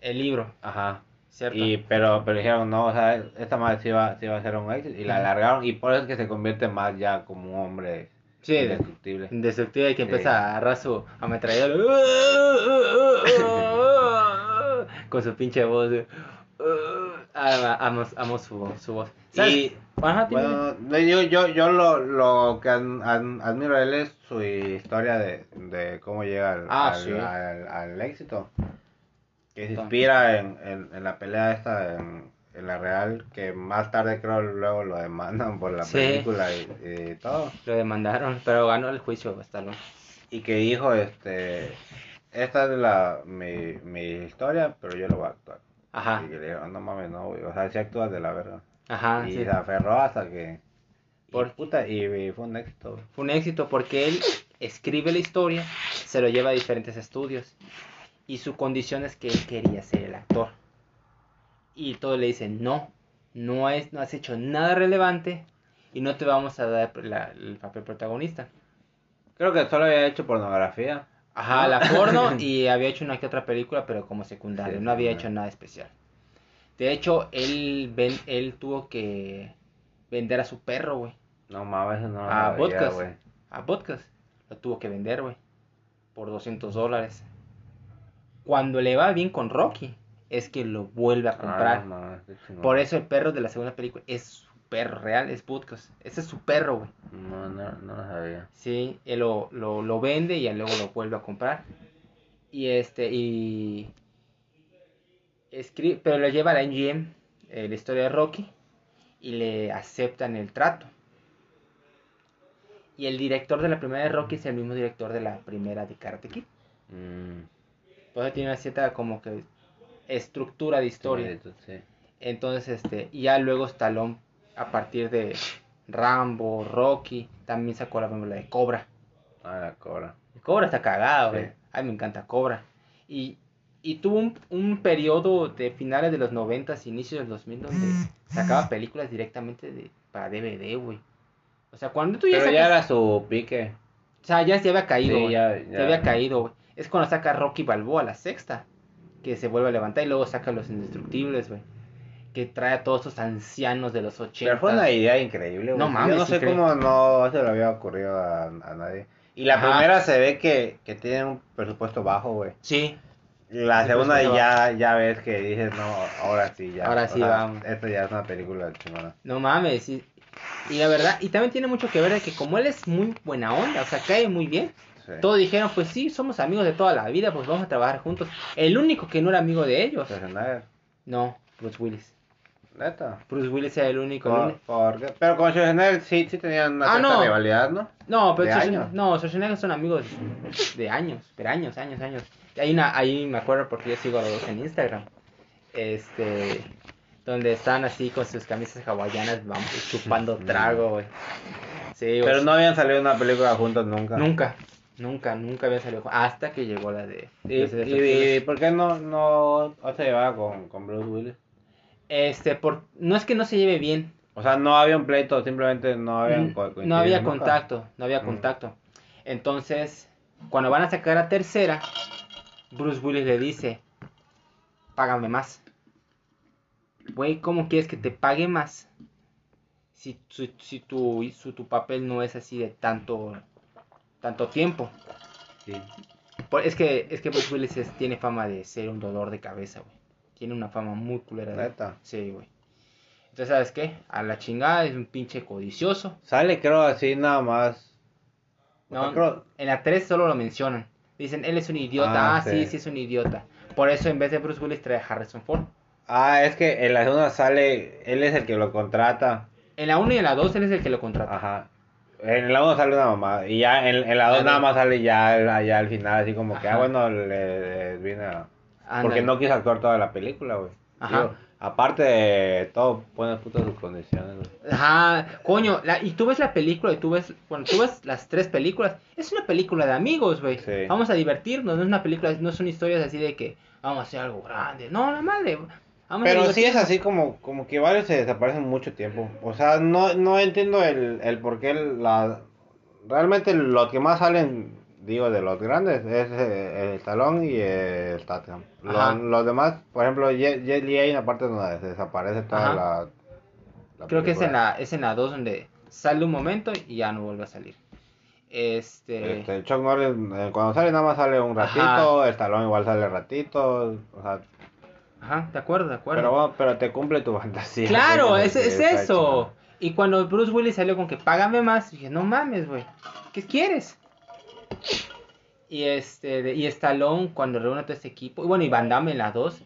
el libro, Ajá. ¿Cierto? Y, pero, pero dijeron, no, o sea, esta madre sí iba, sí iba a ser un éxito. Y la alargaron. Y por eso es que se convierte más ya como un hombre sí, indestructible. indestructible y que Sí. empieza a agarrar su ametralladora con su pinche voz. de- Ah, Amo, amo su, su voz. ¿Sabes? Y, Ajá, dime. bueno, no, yo, yo, yo lo, lo que ad- ad- admiro de él es su historia de, de cómo llega al, Ah, al, sí. al- al éxito. Que se inspira en, en, en la pelea esta en, en la real, que más tarde creo luego lo demandan por la Sí. película y, y todo. Lo demandaron, pero ganó el juicio Stallone. Y que dijo, este, esta es la, mi, mi historia, pero yo lo voy a actuar. Ajá, Y que le dijeron, no mames, no, güey, o sea, si actúas de la verga. ajá. y sí. se aferró hasta que... Por- puta, y, y fue un éxito. Fue un éxito porque él escribe la historia, se lo lleva a diferentes estudios y su condición es que él quería ser el actor. Y todos le dicen, no, no, es, no has hecho nada relevante y no te vamos a dar la- el papel protagonista. Creo que solo había hecho pornografía. Ajá, la porno y había hecho una que otra película, pero como secundario, Sí, no había hecho nada especial. De hecho, él, ven, él tuvo que vender a su perro, güey. No mames, no podcast. güey. a podcast. Lo tuvo que vender, güey. Por 200 dólares. Cuando le va bien con Rocky, es que lo vuelve a comprar. Por eso el perro de la segunda película es su perro real, es Butkus. Ese es su perro, güey. No, no, no lo sabía. Sí, él lo, lo, lo vende y luego lo vuelve a comprar. Y este, y... Escribe, pero lo lleva a la NGM, eh, la historia de Rocky, y le aceptan el trato. Y el director de la primera de Rocky es el mismo director de la primera de Karate Kid. Mm. Pues tiene una cierta como que estructura de historia. Entonces, este, y ya luego Stallone, a partir de Rambo, Rocky, también sacó la película de Cobra. Ah, la Cobra. Cobra está cagado, güey. Ay, me encanta Cobra. Y, y tuvo un, un, periodo de finales de los 90, inicios del 2000, donde sacaba películas directamente de, para DVD, güey. O sea, cuando tú ya Pero ya era su pique. O sea, ya se había caído, ya, ya, había caído, güey. Es cuando saca Rocky Balboa, la sexta que se vuelve a levantar y luego saca los indestructibles, güey. Que trae a todos esos ancianos de los 80. Pero fue una idea increíble, güey. No mames. Yo no sé cómo no se le había ocurrido a, nadie. Y la primera se ve que, que tiene un presupuesto bajo, güey. Sí. La segunda ya, ya ves que dices, no, ahora sí, ya. Ahora sí, vamos. Esto ya es una película chingona. No mames, y, y la verdad, y también tiene mucho que ver de que como él es muy buena onda, o sea, cae muy bien. Todos dijeron, pues sí, somos amigos de toda la vida, pues vamos a trabajar juntos. El único que no era amigo de ellos. No, Bruce Willis. ¿Neta? Bruce Willis era el único. Pero con Schwarzenegger sí, sí tenían una ah, rivalidad, ¿no? No, pero Schwarzenegger, no, Schwarzenegger son amigos de años, pero años, años, años. Hay una, ahí me acuerdo porque yo sigo a los dos en Instagram. Este, donde están así con sus camisas hawaianas, vamos, chupando trago, güey. Sí, Pero no habían salido una película juntos nunca. Nunca. Nunca, nunca había salido hasta que llegó la de... ¿Y, por qué no, no, se llevaba con, con Bruce Willis? Este, por, no es que no se lleve bien. O sea, no había un pleito, simplemente no había No había contacto, no había mm. contacto. Entonces, cuando van a sacar a tercera, Bruce Willis le dice, págame más. Güey, ¿cómo quieres que te pague más? Si, si, si, tu, si tu papel no es así de tanto tanto tiempo. Sí. es que es que Bruce Willis tiene fama de ser un dolor de cabeza, güey. Tiene una fama muy culera. ¿Neta? Sí, güey. Entonces, ¿sabes qué? A la chingada es un pinche codicioso. Sale, creo, así nada más. No, en la 3 solo lo mencionan. Dicen, él es un idiota. Ah, ah sí. sí, es un idiota. Por eso en vez de Bruce Willis trae a Harrison Ford. Ah, es que en la segunda sale, él es el que lo contrata. En la 1 y en la 2 él es el que lo contrata. Ajá. En la 1 sale una mamá. Y ya en, la 2 nada más sale ya, ya al final, así como que, ah, bueno, le, viene a. Porque no quiso actuar toda la película, güey. Ajá. aparte de todo, pone putas sus condiciones, güey. Ajá, coño, y tú ves la película y tú ves, bueno, tú ves las tres películas, es una película de amigos, güey. Sí. Vamos a divertirnos, no es una película, no son historias así de que vamos a hacer algo grande. No, más de pero sí es así como, como que varios se desaparecen mucho tiempo. O sea, no, no entiendo el, el por qué la... Realmente lo que más salen, digo, de los grandes es eh, el Stallone y el Statham. Los, demás, por ejemplo, Jet Li hay una parte donde se desaparece toda la, Creo que es en la es en la 2 donde sale un momento y ya no vuelve a salir. Este... este Chuck Norris, eh, cuando sale nada más sale un ratito, Stallone igual sale ratito, o sea, Ajá, de acuerdo, de acuerdo. Pero, pero te cumple tu fantasía. Claro, es, es eso. Y cuando Bruce Willis salió con que págame más, dije, no mames, güey. ¿Qué quieres? Y este, y Stallone cuando reúne todo este equipo, y bueno, y Van Damme en las dos,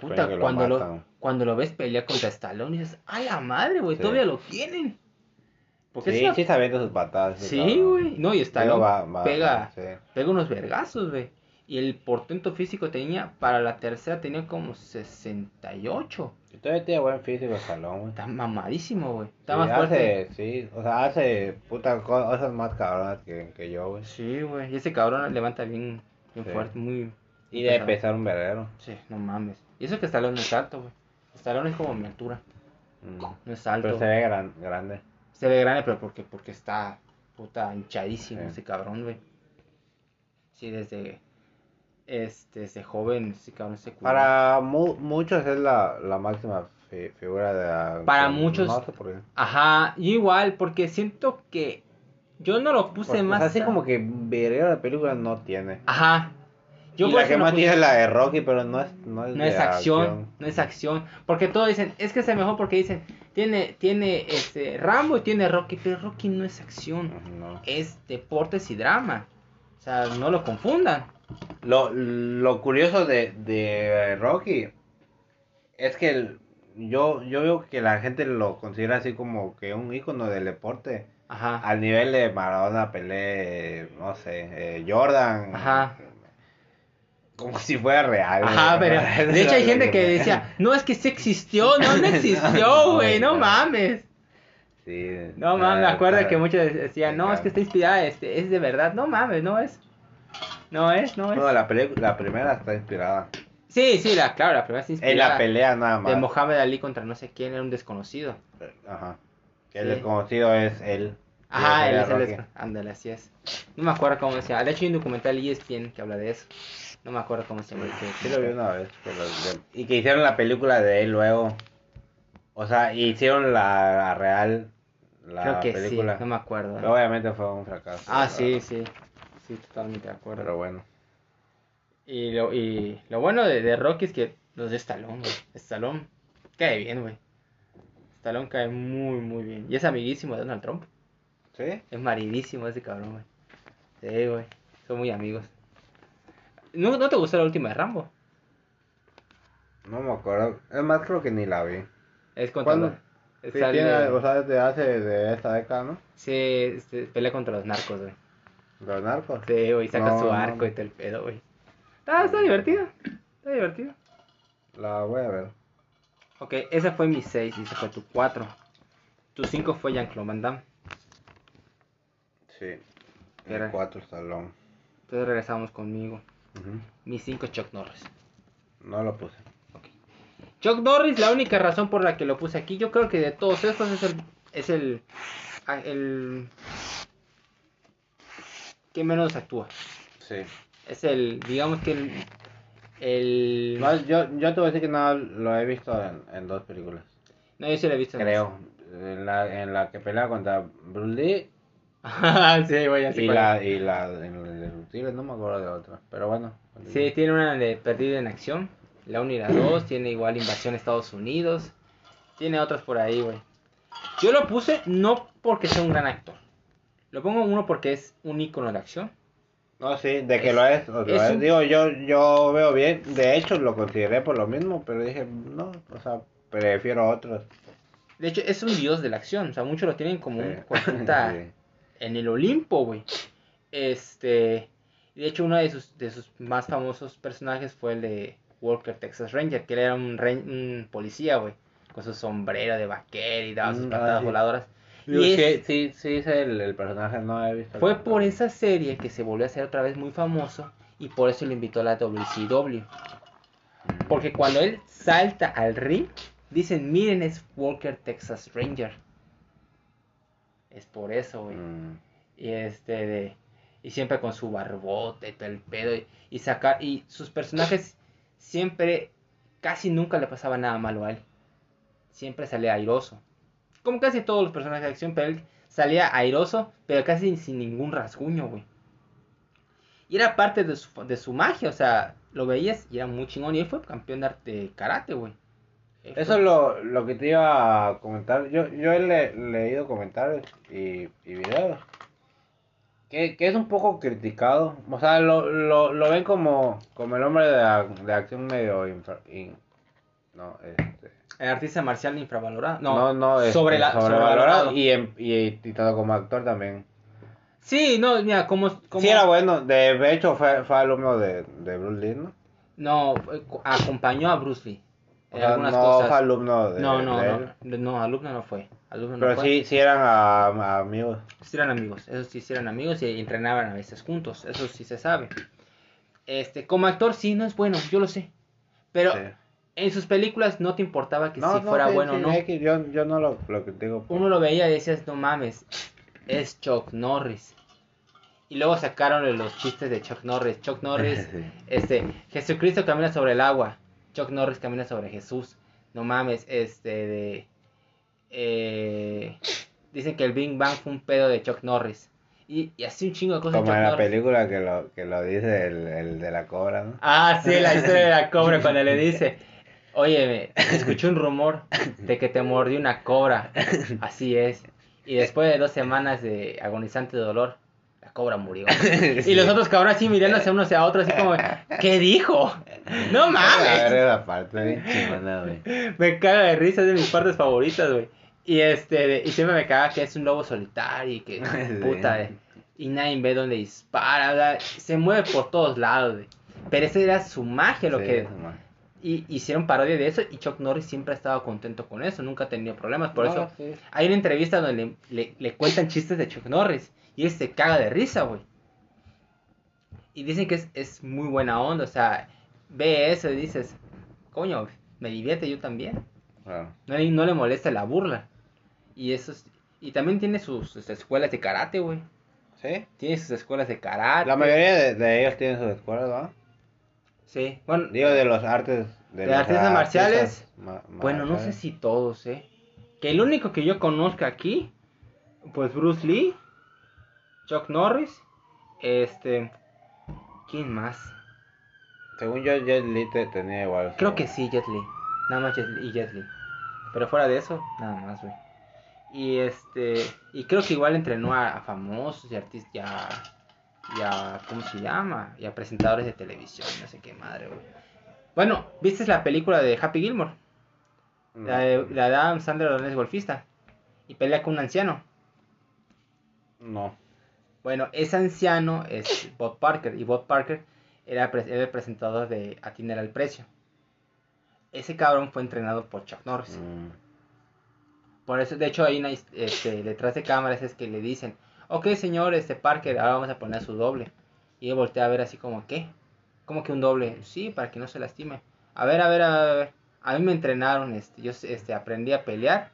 puta, cuando lo, cuando lo ves pelear contra Stallone, dices, ¡ay la madre, güey! Todavía lo tienen. Porque sí, sí está viendo sus patadas. Sí, güey. No, y Stallone pega, pega unos vergazos, güey. Y el portento físico tenía, para la tercera tenía como 68. Y todavía tiene buen físico salón, güey. Está mamadísimo, güey. Está más fuerte. Sí, o sea, hace puta cosas más cabronas que, que yo, güey. Sí, güey. Y ese cabrón levanta bien, bien fuerte, muy... Y de pesar un verdadero. Sí, no mames. Y eso que Stallone no es alto, güey. Stallone es como mi altura. Mm. No es alto. Pero se ve gran, grande. Se ve grande, pero porque, porque está puta hinchadísimo ese cabrón, güey. Sí, desde este, ese joven, cabrón se Para muchos es la, la máxima figura de la... Para muchos... Ajá, igual, porque siento que yo no lo puse más... así como que ver la película no tiene. Ajá. Yo y la que no más puse- tiene es la de Rocky, pero no es, no es, No es acción, no es acción. Porque todos dicen, es que es el mejor porque dicen, tiene, tiene este Rambo y tiene Rocky, pero Rocky no es acción, No. es deportes y drama. O sea, no lo confundan. Lo, lo curioso de, de Rocky es que el- yo, yo veo que la gente lo considera así como que un ícono del deporte. Ajá. Al nivel de Maradona, Pelé, no sé, eh, Jordan. Ajá. Como si fuera real. Ajá, pero de hecho hay gente que decía, no, es que sí existió, no, existió, güey, no no. mames. Sí, No mames, me ah, acuerdo que muchos decían, no, es que está inspirada, este, es de verdad, no mames, no es. No es, no es. No, la, la primera está inspirada. Sí, sí, la, claro, la primera está En inspirada. la pelea nada más. de Mohamed Ali contra no sé quién, era un desconocido. Ajá. Que el Sí. desconocido es él. Ajá, él es el desco- Ándale, así es. No me acuerdo cómo se llama. De hecho, hay un documental y ESPN que habla de eso. No me acuerdo cómo se llama. el que- Sí lo vi una vez. pero de- Y que hicieron la película de él luego. O sea, hicieron la, la real. La Creo que película. sí, no me acuerdo. Pero obviamente fue un fracaso. Ah, sí, verdad. sí. Sí, totalmente de acuerdo. Pero bueno. Y lo, y lo bueno de, de Rocky es que los de Stallone, güey. Stallone cae bien, güey. Stallone cae muy, muy bien. Y es amiguísimo de Donald Trump. ¿Sí? Es maridísimo ese cabrón, güey. Sí, güey. Son muy amigos. ¿No, ¿No te gustó la última de Rambo? No me acuerdo. Es más, creo que ni la vi. Es contra los- Sí, tiene, o sea, desde hace de esta década, ¿no? Sí, este, pelea contra los narcos, güey. Los narcos. Sí, güey, saca No, su arco no. y todo el pedo, güey. Ah, está divertido. Está divertido. La voy a ver. Ok, ese fue mi 6 y ese fue tu 4. Tu 5 fue Jean-Claude Van Damme. Sí. El 4 Stallone. Entonces regresamos conmigo. Mi 5 Chuck Norris. No lo puse. Chuck Norris, la única razón por la que lo puse aquí, yo creo que de todos estos es el. Es el. ah, el que menos actúa. Sí. Es el. Digamos que el. El. No, yo, yo te voy a decir que no lo he visto en, en dos películas. No, yo sí lo he visto. en Creo. En la, en la que pelea contra Bruce Lee sí, güey, así y la, y la de no me acuerdo de otra. Pero bueno. Sí, tiene una de Perdido en Acción, la 1 y la 2, tiene igual Invasión a Estados Unidos, tiene otras por ahí, güey. Yo lo puse no porque sea un gran actor, lo pongo uno porque es un icono de acción. No, sí, de que Es- lo es. o es un- Digo, yo, yo veo bien. De hecho, lo consideré por lo mismo, pero dije, no, o sea, prefiero otros. De hecho, es un dios de la acción, o sea, muchos lo tienen como un Sí. Sí. en el Olimpo, güey. Este, de hecho, uno de sus, de sus más famosos personajes fue el de Walker Texas Ranger, que él era un, un policía, güey, con su sombrero de vaquero y daba sus Mm, ah, patadas sí. voladoras. Digo, Y sí, es- sí, sí, es el, el personaje, no he visto. Fue por esa serie que se volvió a hacer otra vez muy famoso y por eso lo invitó a la WCW. Porque cuando él salta al ring, dicen, miren, es Walker Texas Ranger. Es por eso, güey. Mm, Y este de, y siempre con su barbote y todo el pedo y, y sacar y sus personajes siempre casi nunca le pasaba nada malo a él. Siempre salía airoso. Como casi todos los personajes de acción, pero él salía airoso, pero casi sin ningún rasguño, güey. Y era parte de su, de su magia, o sea, lo veías y era muy chingón. Y él fue campeón de arte karate, güey. Eso es lo, lo que te iba a comentar. Yo, yo he le- leído comentarios y, y videos. Que, que es un poco criticado. O sea, lo, lo, lo ven como, como el hombre de, de acción medio infra- in- no, este, artista marcial infravalorado. no, No, no, este, sobre la- sobrevalorado. Y, en- y, y tanto como actor también. Sí, no, mira, como... como... Sí, era bueno. De hecho, fue, fue alumno de, de Bruce Lee, ¿no? No, eh, co- acompañó a Bruce Lee. En sea, algunas no cosas. fue alumno de, no, no, de no, él. no, no, alumno no fue. Alumno no Pero fue. sí, sí eran a- a amigos. Sí eran amigos, esos sí sí eran amigos y entrenaban a veces juntos, eso sí se sabe. Este, como actor sí no es bueno, yo lo sé. Pero Sí. En sus películas no te importaba que No, si no, fuera sí, bueno o sí, no. es que yo, yo no lo, lo critico. por- Uno lo veía y decías, no mames, es Chuck Norris. Y luego sacaron los chistes de Chuck Norris. Chuck Norris Sí. Este, Jesucristo camina sobre el agua. Chuck Norris camina sobre Jesús. No mames, este de. eh, dicen que el Big Bang fue un pedo de Chuck Norris. Y, y así un chingo de cosas. Como Chuck en la Norris. película que lo, que lo dice el, el de la cobra, ¿no? Ah, sí, la historia de la cobra cuando le dice, oye, escuché un rumor de que te mordió una cobra. Así es. Y después de dos semanas de agonizante dolor, la cobra murió. Y los otros cabrones así mirándose unos a otros así como, ¿qué dijo? No A ver, mames. parte güey. Me caga de risa, es de mis partes favoritas, güey. Y este, y siempre me caga que es un lobo solitario y que Sí. puta, eh, y nadie ve dónde dispara, sea, se mueve por todos lados, güey. Pero esa era su magia, lo Sí, que... Y hicieron parodia de eso y Chuck Norris siempre ha estado contento con eso, nunca ha tenido problemas. Por No, eso sí. hay una entrevista donde le, le- le cuentan chistes de Chuck Norris y él se caga de risa, güey. Y dicen que es, es muy buena onda, o sea, ve eso y dices, coño, me divierte yo también. No le, no le molesta la burla. Y eso es- y también tiene sus, sus escuelas de karate, güey. ¿Sí? Tiene sus escuelas de karate. La mayoría de, de ellos tienen sus escuelas, ¿no? Sí, bueno, Digo, de los artes... ¿De los artes marciales? ma- Bueno, no sé si todos, ¿eh? Que el único que yo conozca aquí, pues Bruce Lee, Chuck Norris, este... ¿Quién más? Según yo, Jet Li te- tenía igual. Creo que sí, Jet Li. Nada más Jet Li, y Jet Li. Pero fuera de eso, nada más, güey. Y este... Y creo que igual entrenó a, a famosos y artistas, y a, y a... ¿Cómo se llama? Y a presentadores de televisión, no sé qué madre, güey. Bueno, ¿viste la película de Happy Gilmore? No. La de, la de Adam Sandler es golfista. Y pelea con un anciano. No. Bueno, ese anciano es Bob Parker. Y Bob Parker era, era el presentador de Atinar al Precio. Ese cabrón fue entrenado por Chuck Norris. Mm. Por eso, de hecho, hay una, este, detrás de cámaras es que le dicen, ok señor, este Parker, ahora vamos a poner su doble. Y él voltea a ver así como, ¿qué? ¿Cómo que un doble? Sí, para que no se lastime. A ver, a ver, a ver. a ver. A mí me entrenaron, este, yo este, aprendí a pelear.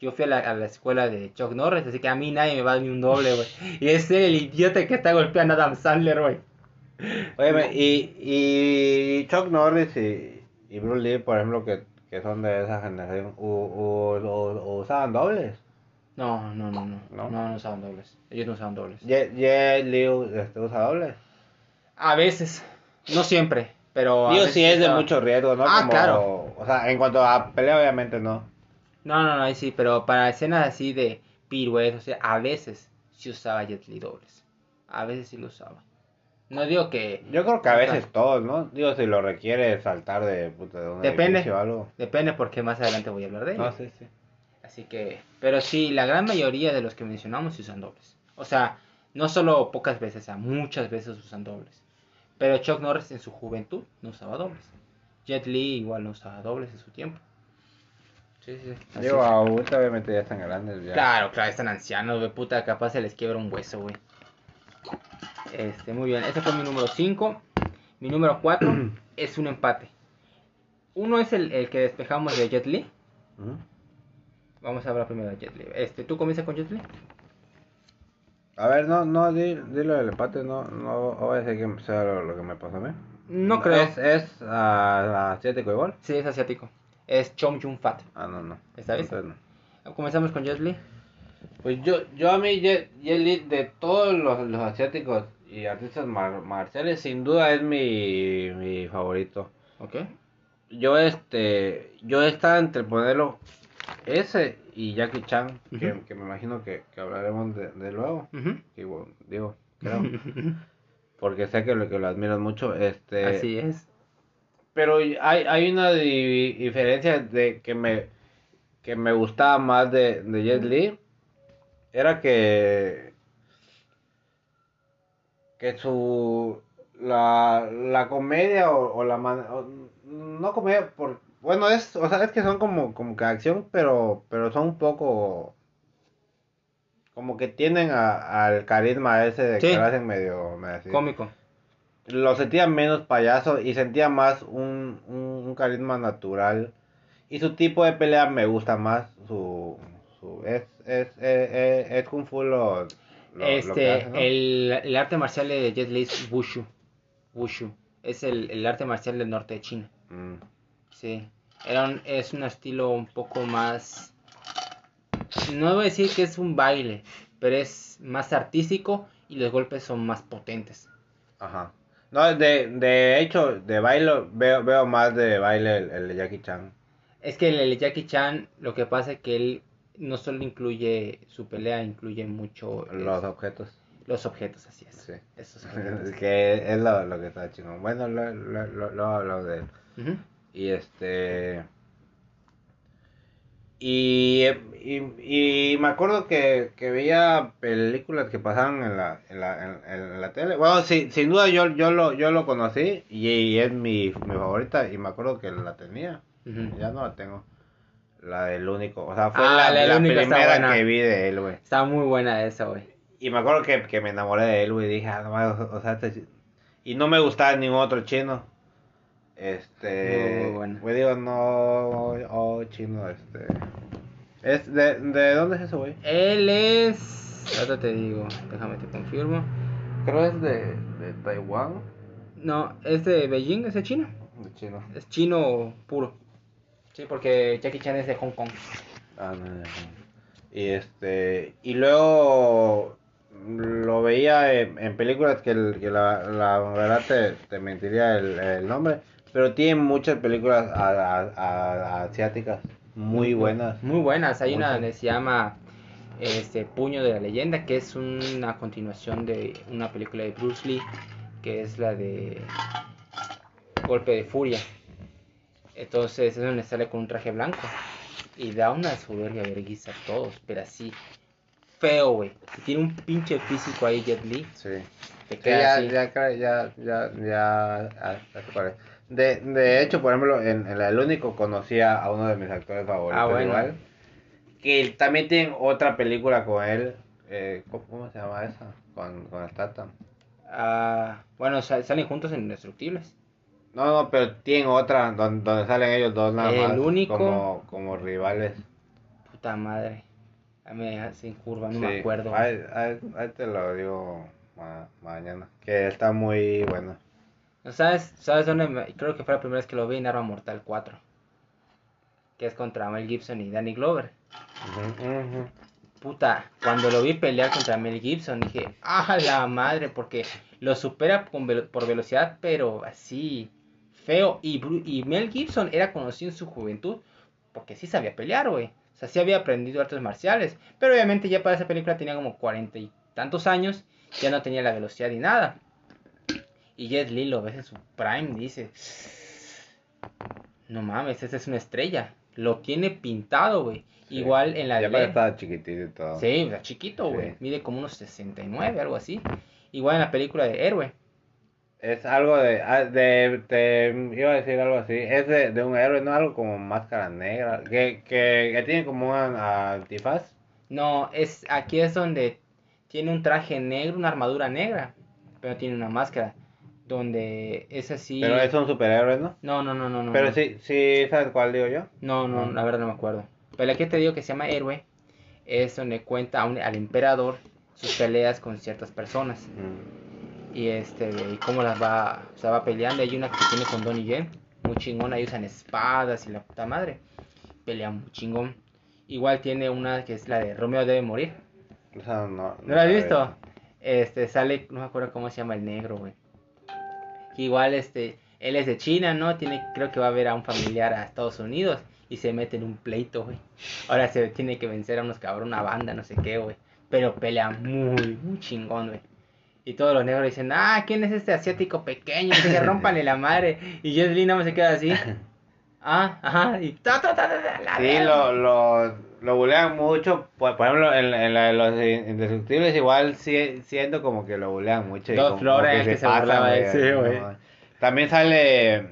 Yo fui a la, a la escuela de Chuck Norris, así que a mí nadie me va a dar ni un doble, güey. Y es el idiota que está golpeando a Adam Sandler, güey. Oye, y, y Chuck Norris y, y Bruce Lee, por ejemplo, que, que son de esa generación, u- u- u- usaban dobles. No, no, no, no. ¿No? No, no, usaban dobles. Ellos no usaban dobles. Jet, Jet Li este, usa dobles. A veces, no siempre, pero... Digo, sí es de mucho riesgo, ¿no? Ah, Como- claro. O sea, en cuanto a pelea, obviamente no. No, no, no, ahí sí, pero para escenas así de piruetas, o sea, a veces sí usaba Jet Li dobles. A veces sí lo usaba. No digo que... Yo creo que a veces todos, ¿no? Digo, si lo requiere saltar de, puta, de un Depende. o algo. Depende porque más adelante voy a hablar de ello. No, sí, sí. Así que... Pero sí, la gran mayoría de los que mencionamos sí usan dobles. O sea, no solo pocas veces, o sea, muchas veces usan dobles. Pero Chuck Norris en su juventud no usaba dobles. Jet Li igual no usaba dobles en su tiempo. Sí, sí, Digo, ahorita obviamente ya están grandes. Ya. Claro, claro, están ancianos, güey, puta, capaz se les quiebra un hueso, güey. Este, muy bien, ese fue mi número 5. Mi número 4 es un empate. Uno es el, el que despejamos de Jet Li. Ujú. Vamos a hablar primero de Jet Li. Este, ¿tú comienzas con Jet Li? A ver, no, no, di- dilo del empate, no, no voy a decir que sea lo, lo que me pasó a mí. No creo. ¿Es, es ah, asiático igual? Sí, es asiático. Es Chom Yun Fat. Ah, no, no. ¿Está bien? No. Comenzamos con Jet Li. Pues yo, yo a mí, Jet, Jet Li, de todos los, los asiáticos y artistas mar- marciales, sin duda es mi, mi favorito. Ok. Yo, este, yo estaba entre ponerlo ese y Jackie Chan, que, que me imagino que, que hablaremos de, de luego. Ujú. Digo, digo, creo. porque sé que lo, que lo admiro mucho. Este, Así es. Pero hay, hay una di- diferencia de que me, que me gustaba más de, de Jet Li. Era que. Que su. La, la comedia o, o la man- o- no comedia por bueno es o sea es que son como como que acción pero pero son un poco como que tienen a- al carisma ese de Sí. que lo hacen medio, Cómico. lo sentía menos payaso y sentía más un, un, un carisma natural. Y su tipo de pelea me gusta más. Su, su es, es, es, es, es Kung Fu lo, lo- lo que este, hace, ¿no? el, el arte marcial de Jet Li es Wushu. Wushu. Es el, el arte marcial del norte de China. Mm. Sí. Era un- es un estilo un poco más. No voy a decir que es un baile, pero es más artístico y los golpes son más potentes. Ajá. No, de, de hecho, de baile, veo, veo más de baile el, el de Jackie Chan. Es que el Jackie Chan, lo que pasa es que él no solo incluye su pelea, incluye mucho Los objetos. los objetos, así es. Sí. Esos objetos. Es que es lo, lo que está chingón. Bueno, lo, lo, lo, lo hablo de él. Ujú. Y este. Y, y, y me acuerdo que, que veía películas que pasaban en la, en la, en, en la tele. Bueno, sí, sin duda yo, yo, lo, yo lo conocí y, y es mi, mi favorita. Y me acuerdo que la tenía. Ya no la tengo. La del único. O sea, fue Ah, la, la la primera que vi de él, güey. Está muy buena esa, güey. Y me acuerdo que, que me enamoré de él, güey. Dije, ah, no mames, o sea, este... Y no me gustaba ningún otro chino. Este. Muy bueno. Güey, digo, no. Oh, chino, este. Es de, ¿De dónde es eso, güey? Él es. Ahora te digo, déjame te confirmo. Creo es de, de Taiwán. No, es de Beijing, es de China. De chino. Es chino puro. Sí, porque Jackie Chan es de Hong Kong. Ah, no, no, no. Y este. Y luego. Lo veía en, en películas que, el- que la, la verdad te, te mentiría el, el nombre. Pero tiene muchas películas a- a- a- asiáticas muy buenas. Muy buenas. Hay una donde se llama este Puño de la Leyenda, que es una continuación de una película de Bruce Lee, que es la de Golpe de Furia. Entonces es donde sale con un traje blanco y da una soberbia vergüenza a todos, pero así feo, güey. Tiene un pinche físico ahí Jet Li. Sí. Te Sí, queda ya, así. ya, ya, ya, ya, ya, ya paré. De, de hecho, por ejemplo, en, El Único conocía a uno de mis actores favoritos Ah, bueno. igual. Que también tienen otra película con él. Eh, ¿cómo, se llama esa? Con, con Statham. Ah, bueno, sa- salen juntos en Indestructibles. No, no, pero tienen otra donde, donde salen ellos dos nada El más. único- Como, como rivales. Puta madre. A mí me hacen curva, no Sí, me acuerdo. Ahí, ahí- ahí te lo digo ma- mañana. Que está muy bueno. ¿No sabes, sabes dónde? me- Creo que fue la primera vez que lo vi en Arma Mortal 4. Que es contra Mel Gibson y Danny Glover. Ujú. Puta, cuando lo vi pelear contra Mel Gibson dije, ¡ah, la madre! Porque lo supera con velo- por velocidad, pero así, feo. Y, y Mel Gibson era conocido en su juventud porque sí sabía pelear, güey. O sea, sí había aprendido artes marciales. Pero obviamente ya para esa película tenía como cuarenta y tantos años, ya no tenía la velocidad ni nada. Y Jet Li lo ves en su prime, dice, no mames, esa es una estrella. Lo tiene pintado, güey. Sí. Igual en la Ya de estaba chiquitito y todo. Sí, está chiquito, güey. Sí. Mide como unos 69, algo así. Igual en la película de Héroe. Es algo de, ah, de, te iba a decir algo así, es de, de un héroe, no algo como máscara negra, que, que, que tiene como una antifaz. No, es aquí es donde tiene un traje negro, una armadura negra, pero tiene una máscara. Donde es así. Pero es un superhéroe, ¿no? No, no, no, no. no Pero no. sí, sí, ¿sabes cuál digo yo? No, no, la verdad no me acuerdo. Pero la que te digo que se llama Héroe es donde cuenta a un- al emperador sus peleas con ciertas personas. Y este, y cómo las va, o sea, va peleando. Hay una que tiene con Donnie Yen, muy chingona, y usan espadas y la puta madre. Pelean muy chingón. Igual tiene una que es la de Romeo debe morir. O sea, no, ¿No la has visto? Este, sale, no me acuerdo cómo se llama el negro, güey. Que igual, este, él es de China, ¿no? Tiene, creo que va a ver a un familiar a Estados Unidos y se mete en un pleito, güey. Ahora se tiene que vencer a unos cabrón, una banda, no sé qué, güey. Pero pelea muy, muy chingón, güey. Y todos los negros dicen, ah, ¿quién es este asiático pequeño? Que se rompanle la madre. Y Jet Li nada más se queda así. Ah, ajá, y ta, ta, ta, ta, ta, la Sí, lo, lo, lo bulean mucho, por, por ejemplo, en, en la de los indestructibles igual sí, siento como que lo bulean mucho. y Dos como- flores como que se burlaba de- sí, güey. no. También sale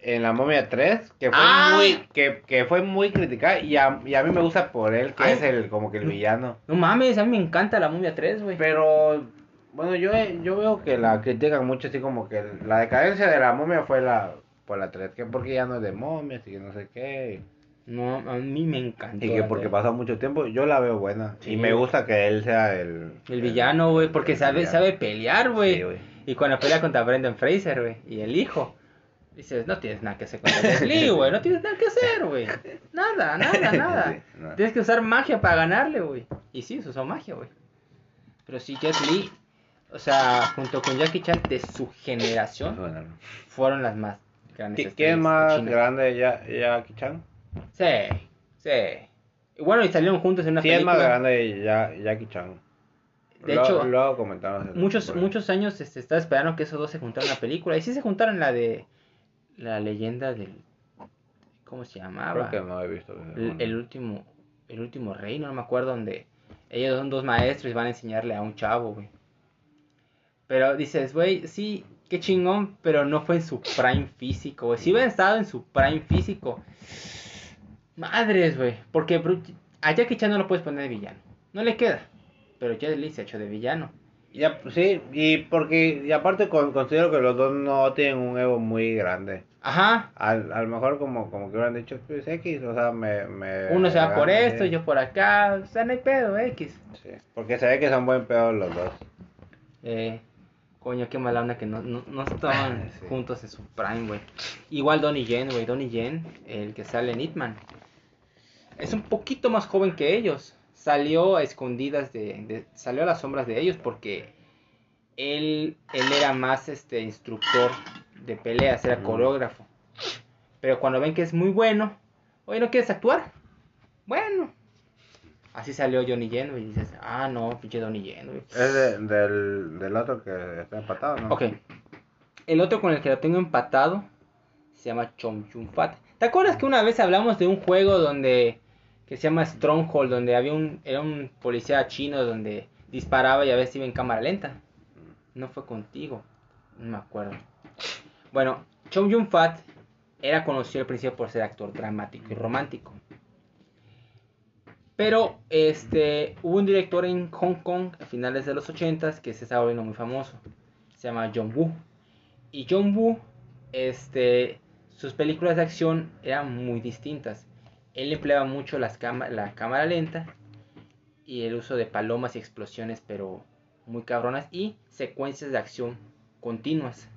en la momia 3, que fue Ah. muy, que, que fue muy criticada y a, y a mí me gusta por él, que Ay. es el como que el villano. No mames, a mí me encanta la momia 3, güey. Pero bueno, yo, yo veo que la critican mucho así como que la decadencia de la momia fue la por la 3, que porque ya no es de momias y que no sé qué. No, a mí me encanta. Y que porque pasó mucho tiempo, yo la veo buena. Sí. Y me gusta que él sea el... El villano, güey, porque el sabe, villano. sabe pelear, güey. Sí, y cuando pelea contra Brendan Fraser, güey, y el hijo, dices, no tienes nada que hacer contra Li, güey, no tienes nada que hacer, güey. Nada, nada, nada. Sí, no. Tienes que usar magia para ganarle, güey. Y sí, se usó magia, güey. Pero sí, Jet Li, o sea, junto con Jackie Chan de su generación, fueron las más grandes. ¿qui- ¿Quién es más grande, ya, Jackie Chan? Sí, sí. Y bueno, y salieron juntos en una Sí, es película. más grande ya, Jackie Chan. De Lo- hecho. Muchos, muchos años este, estaba esperando que esos dos se juntaran en la película. Y sí se juntaron la de la leyenda del. ¿Cómo se llamaba? Creo que no he visto. El, el último. El último reino, no me acuerdo donde. Ellos son dos maestros y van a enseñarle a un chavo, güey. Pero dices, güey, sí, qué chingón, pero no fue en su prime físico, güey. Si hubiera estado en su prime físico. Madres, güey. Porque a Jackie Chan no lo puedes poner de villano. No le queda. Pero Jet Li se ha hecho de villano. Ya, sí, y porque, y aparte con- considero que los dos no tienen un ego muy grande. Ajá. Al, a lo mejor como, como que hubieran dicho, pues X, o sea, me... me Uno se va por esto, sí. yo por acá. O sea, no hay pedo, X. Sí, porque se ve que son buen pedo los dos. Eh, coño, qué mala onda que no, no, no estaban Sí. juntos en su prime, güey. Igual Donnie Yen, güey. Donnie Yen, el que sale en Hitman. Es un poquito más joven que ellos. Salió a escondidas de, de- Salió a las sombras de ellos porque él, él era más este instructor de peleas, era Ujú. coreógrafo. Pero cuando ven que es muy bueno, oye, ¿no quieres actuar? Bueno. Así salió Johnny Yen, güey, y dices, ah, no, pinche Donnie Yen, güey. Es de- del, del otro que está empatado, ¿no? Ok. El otro con el que lo tengo empatado se llama Chom Yun Fat. ¿Te acuerdas que una vez hablamos de un juego donde que se llama Stronghold, donde había un era un policía chino donde disparaba y a veces iba en cámara lenta? No fue contigo, no me acuerdo. Bueno, Chom Yun Fat era conocido al principio por ser actor dramático y romántico. Pero este hubo un director en Hong Kong a finales de los 80 que se estaba volviendo muy famoso. Se llama John Woo. Y John Woo, este, sus películas de acción eran muy distintas. Él empleaba mucho las la cámara lenta y el uso de palomas y explosiones, pero muy cabronas y secuencias de acción continuas.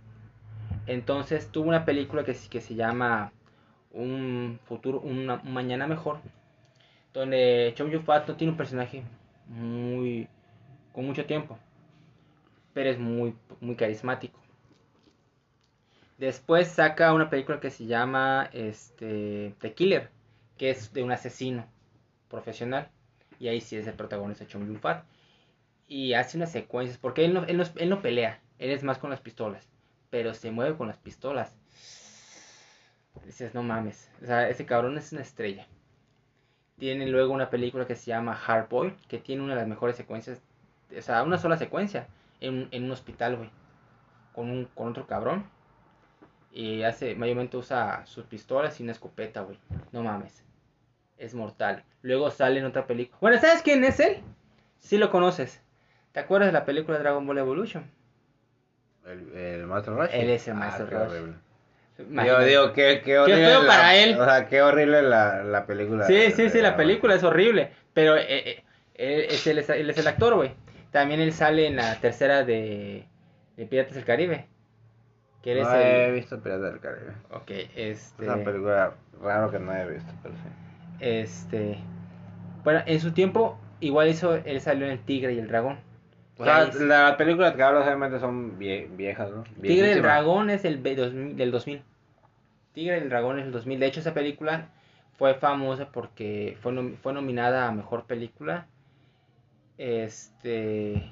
Entonces tuvo una película que, se- que se llama Un futuro, una- un mañana mejor, donde Chong Yu Fat no tiene un personaje muy con mucho tiempo, pero es muy muy carismático. Después saca una película que se llama este The Killer, que es de un asesino profesional y ahí sí es el protagonista Chong Yun Fat y hace unas secuencias porque él no, él no, él no pelea, él es más con las pistolas, pero se mueve con las pistolas. Dices, no mames, o sea, ese cabrón es una estrella. Tiene luego una película que se llama Hard Boy, que tiene una de las mejores secuencias, o sea, una sola secuencia en, en un hospital, güey, con, un, con otro cabrón. Y hace, mayormente usa sus pistolas y una escopeta, güey. No mames. Es mortal. Luego sale en otra película. Bueno, ¿sabes quién es él? Sí lo conoces. ¿Te acuerdas de la película Dragon Ball Evolution? El, el Maestro Roshi. Él es el Ah, qué Roshi. horrible. Yo digo, qué, qué horrible. feo la- para él. O sea, qué horrible la, la película. Sí, sí, sí, de- la película es horrible. Pero eh, eh, él, es, él es- él es el actor, güey. También él sale en la tercera de, Piratas del Caribe. Que es No he el... visto Piratas del Caribe. Ok, Es este... una película raro que no he visto, pero sí. Este... Bueno, en su tiempo, igual hizo... Él salió en El Tigre y el Dragón. O sea, las películas que hablo obviamente son vie- viejas, ¿no? Tigre y el. Dragón es el 2000 del 2000. Tigre y el Dragón es el 2000. De hecho, esa película fue famosa porque fue, nom- fue nominada a Mejor Película. Este...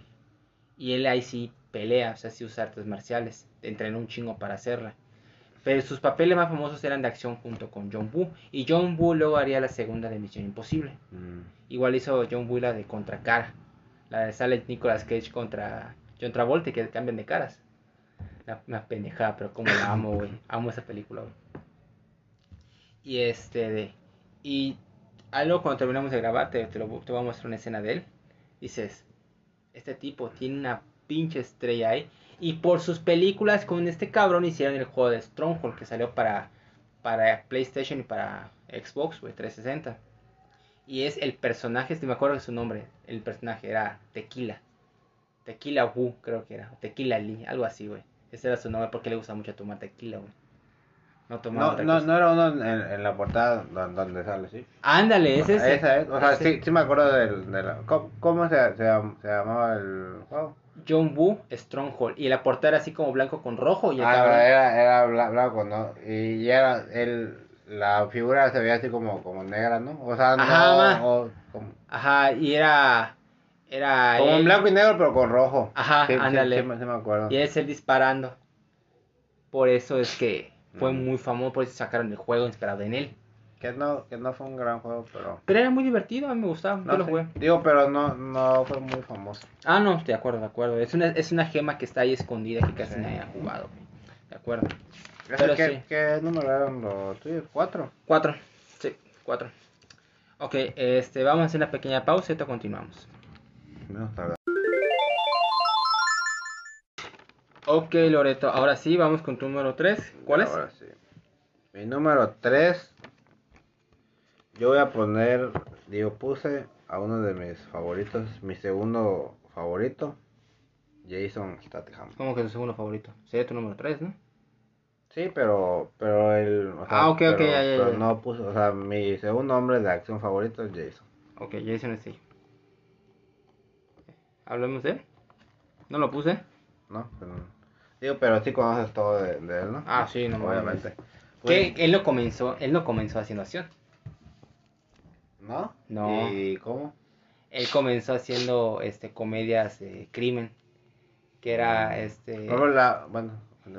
Y él ahí sí pelea, o sea, sí usa artes marciales. Entrenó un chingo para hacerla. Pero sus papeles más famosos eran de acción junto con John Woo. Y John Woo luego haría la segunda de Misión Imposible. Mm. Igual hizo John Woo la de Contracara. La de sale Nicolas Cage contra John Travolta que cambian de caras. Una, una pendejada, pero como la amo, güey. Amo esa película, güey. Y este de. Y algo cuando terminamos de grabar, te, te, lo, te voy a mostrar una escena de él. Dices, este tipo tiene una pinche estrella ahí. Y por sus películas con este cabrón hicieron el juego de Stronghold que salió para, para PlayStation y para Xbox, güey, 360. Y es el personaje, si me acuerdo de su nombre, el personaje era Tequila. Tequila Wu, creo que era. Tequila Lee, algo así, güey. Ese era su nombre porque le gusta mucho tomar tequila, güey. No tomaba No, otra no, cosa. no era uno en, en la portada don- donde sale, sí. Ándale, ese es. Esa es, o sea, Ese. sí, sí me acuerdo del, de la... ¿Cómo, cómo se, se llamaba el juego? John Woo Stronghold. Y la portada era así como blanco con rojo. Y el Ah, no, cabrón- era, era bla- blanco, ¿no? Y ya era, el, la figura se veía así como, como negra, ¿no? O sea, no, Ajá, ma. o como, Ajá, y era. Era. como en él- blanco y negro, pero con rojo. Ajá, sí, ándale. Sí, sí me acuerdo. Y es él disparando. Por eso es que fue Mm. muy famoso. Por eso sacaron el juego inspirado en él. Que no, que no fue un gran juego, pero... Pero era muy divertido, a mí me gustaba. No yo lo jugué. Digo, pero no, no fue muy famoso. Ah, no, de acuerdo, de acuerdo. Es una, es una gema que está ahí escondida que casi Sí. nadie ha jugado. De acuerdo. ¿Ese Pero ¿Qué, sí. ¿Qué número eran los tuyos? ¿Cuatro? Cuatro. Sí, cuatro. Ok, este, vamos a hacer una pequeña pausa y ahorita continuamos. Menos tarde. Ok, Loreto, ahora sí, vamos con tu número 3. ¿Cuál es? Ahora sí. Mi número 3. Yo voy a poner, digo, puse a uno de mis favoritos, mi segundo favorito, Jason Statham. ¿Cómo que tu segundo favorito? Sería tu número 3, ¿no? Sí, pero, pero el, o sea, Ah, ok, ok, pero, ya, ya, pero ya. no puse, o sea, mi segundo hombre de acción favorito es Jason. Ok, Jason es sí. ¿Hablemos de él? ¿No lo puse? ¿no? Pero- digo, pero sí conoces todo de, de él, ¿no? Ah, sí, no obviamente. Que él no comenzó, él no comenzó haciendo acción. ¿No? No. ¿Y cómo? Él comenzó haciendo este comedias de crimen. Que era este. No, la, bueno.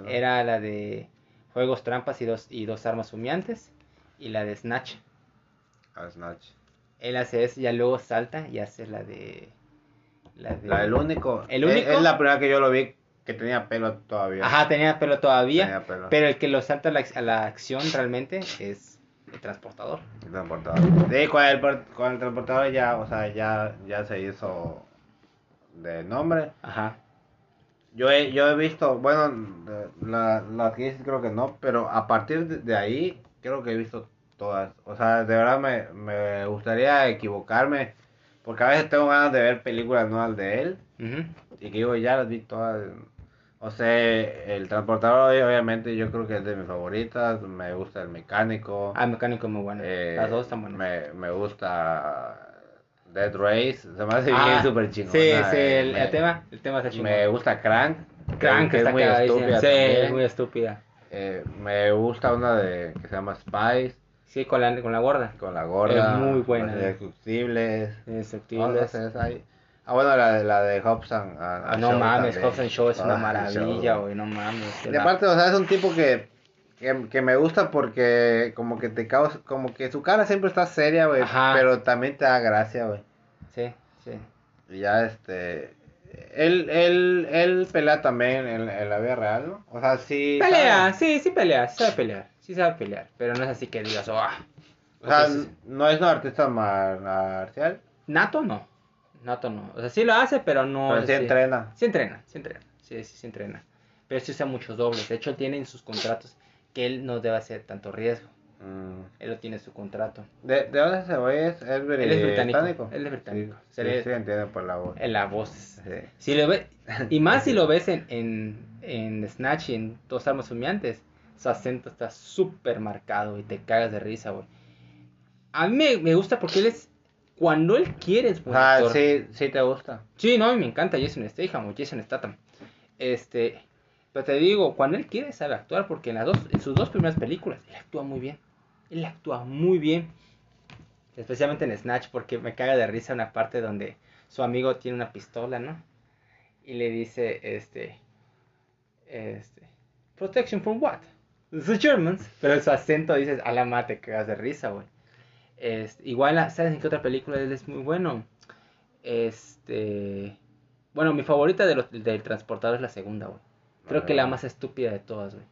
Era la de juegos trampas y dos, y dos armas humeantes. Y la de Snatch. Ah, Snatch. Él hace eso, ya luego salta y hace la de. La de. La del único. ¿El Es- único? Es, la primera que yo lo vi que tenía pelo todavía. Ajá, tenía pelo todavía. Tenía pelo. Pero el que lo salta a la, a la acción realmente es el transportador. El transportador. Sí, con el, con el transportador ya, o sea, ya, ya se hizo de nombre. Ajá. Yo he, yo he visto, bueno, de- la, las que creo que no, pero a partir de, ahí creo que he visto todas. O sea, de verdad me, me gustaría equivocarme, porque a veces tengo ganas de ver películas nuevas de él y que digo, ya las vi todas. O sea, el transportador obviamente yo creo que es de mis favoritas, me gusta el mecánico. Ah, el mecánico es muy bueno. eh, Las dos están buenas. Me, me gusta Dead Race, se me hace Ah, bien súper chingona. Sí, sí, eh, el, me- el tema, el tema está chingón. me gusta Crank. Crank que está es muy estúpida Sí, es muy estúpida. Eh, me gusta una de que se llama Spice, Sí, con la, con la gorda. con la gorda. Es muy buena. Indestructibles. No, no Indestructibles. sé, esa ahí. Ah, bueno, la de, la de Hobson. ah, Ah, no Show mames, también. Hobbs and Shaw es una Ah, maravilla, Show. güey, no mames. Y aparte, o sea, es un tipo que, que, que me gusta porque como que te causa, como que su cara siempre está seria, güey, pero también te da gracia, güey. Sí, sí. Y ya, este, él, él, él pelea también en, en la vida real, ¿no? O sea, sí. Pelea, sabe. sí, sí pelea, sí sabe pelear, sí sabe pelear, pero no es así que digas, oh, ah. O sea, no es un artista mar- marcial, Nato no, Nato no, o sea, sí lo hace, pero no. pero sí entrena. Sí entrena, sí entrena, sí, sí, sí entrena. Pero sí usa muchos dobles, de hecho él tiene en sus contratos que él no debe hacer tanto riesgo, Mm. él lo tiene en su contrato. ¿De, ¿De dónde se ve? ¿Es, Él es británico, él es Sí, británico. Sí, Se le- sí, entiende por la voz. En la voz. Sí. Si lo ve, y más si lo ves en, en, en Snatch y en Dos Armas Humeantes, su acento está súper marcado y te cagas de risa, güey. A mí me, me gusta porque él es, cuando él quiere es buen actor. sí, sí te gusta. Sí, no, a mí me encanta Jason Statham o Jason Statham. Este, pero te digo, cuando él quiere sabe actuar porque en las dos, en sus dos primeras películas, él actúa muy bien. Él actúa muy bien. Especialmente en Snatch porque me caga de risa una parte donde su amigo tiene una pistola, ¿no? Y le dice, este, este, protection from what? The Germans. Pero su acento dices, a la mate, te cagas de risa, güey. Este, igual, ¿sabes en qué otra película él es muy bueno? Este. Bueno, mi favorita de los, del transportador es la segunda, güey. Creo que la más estúpida de todas, güey.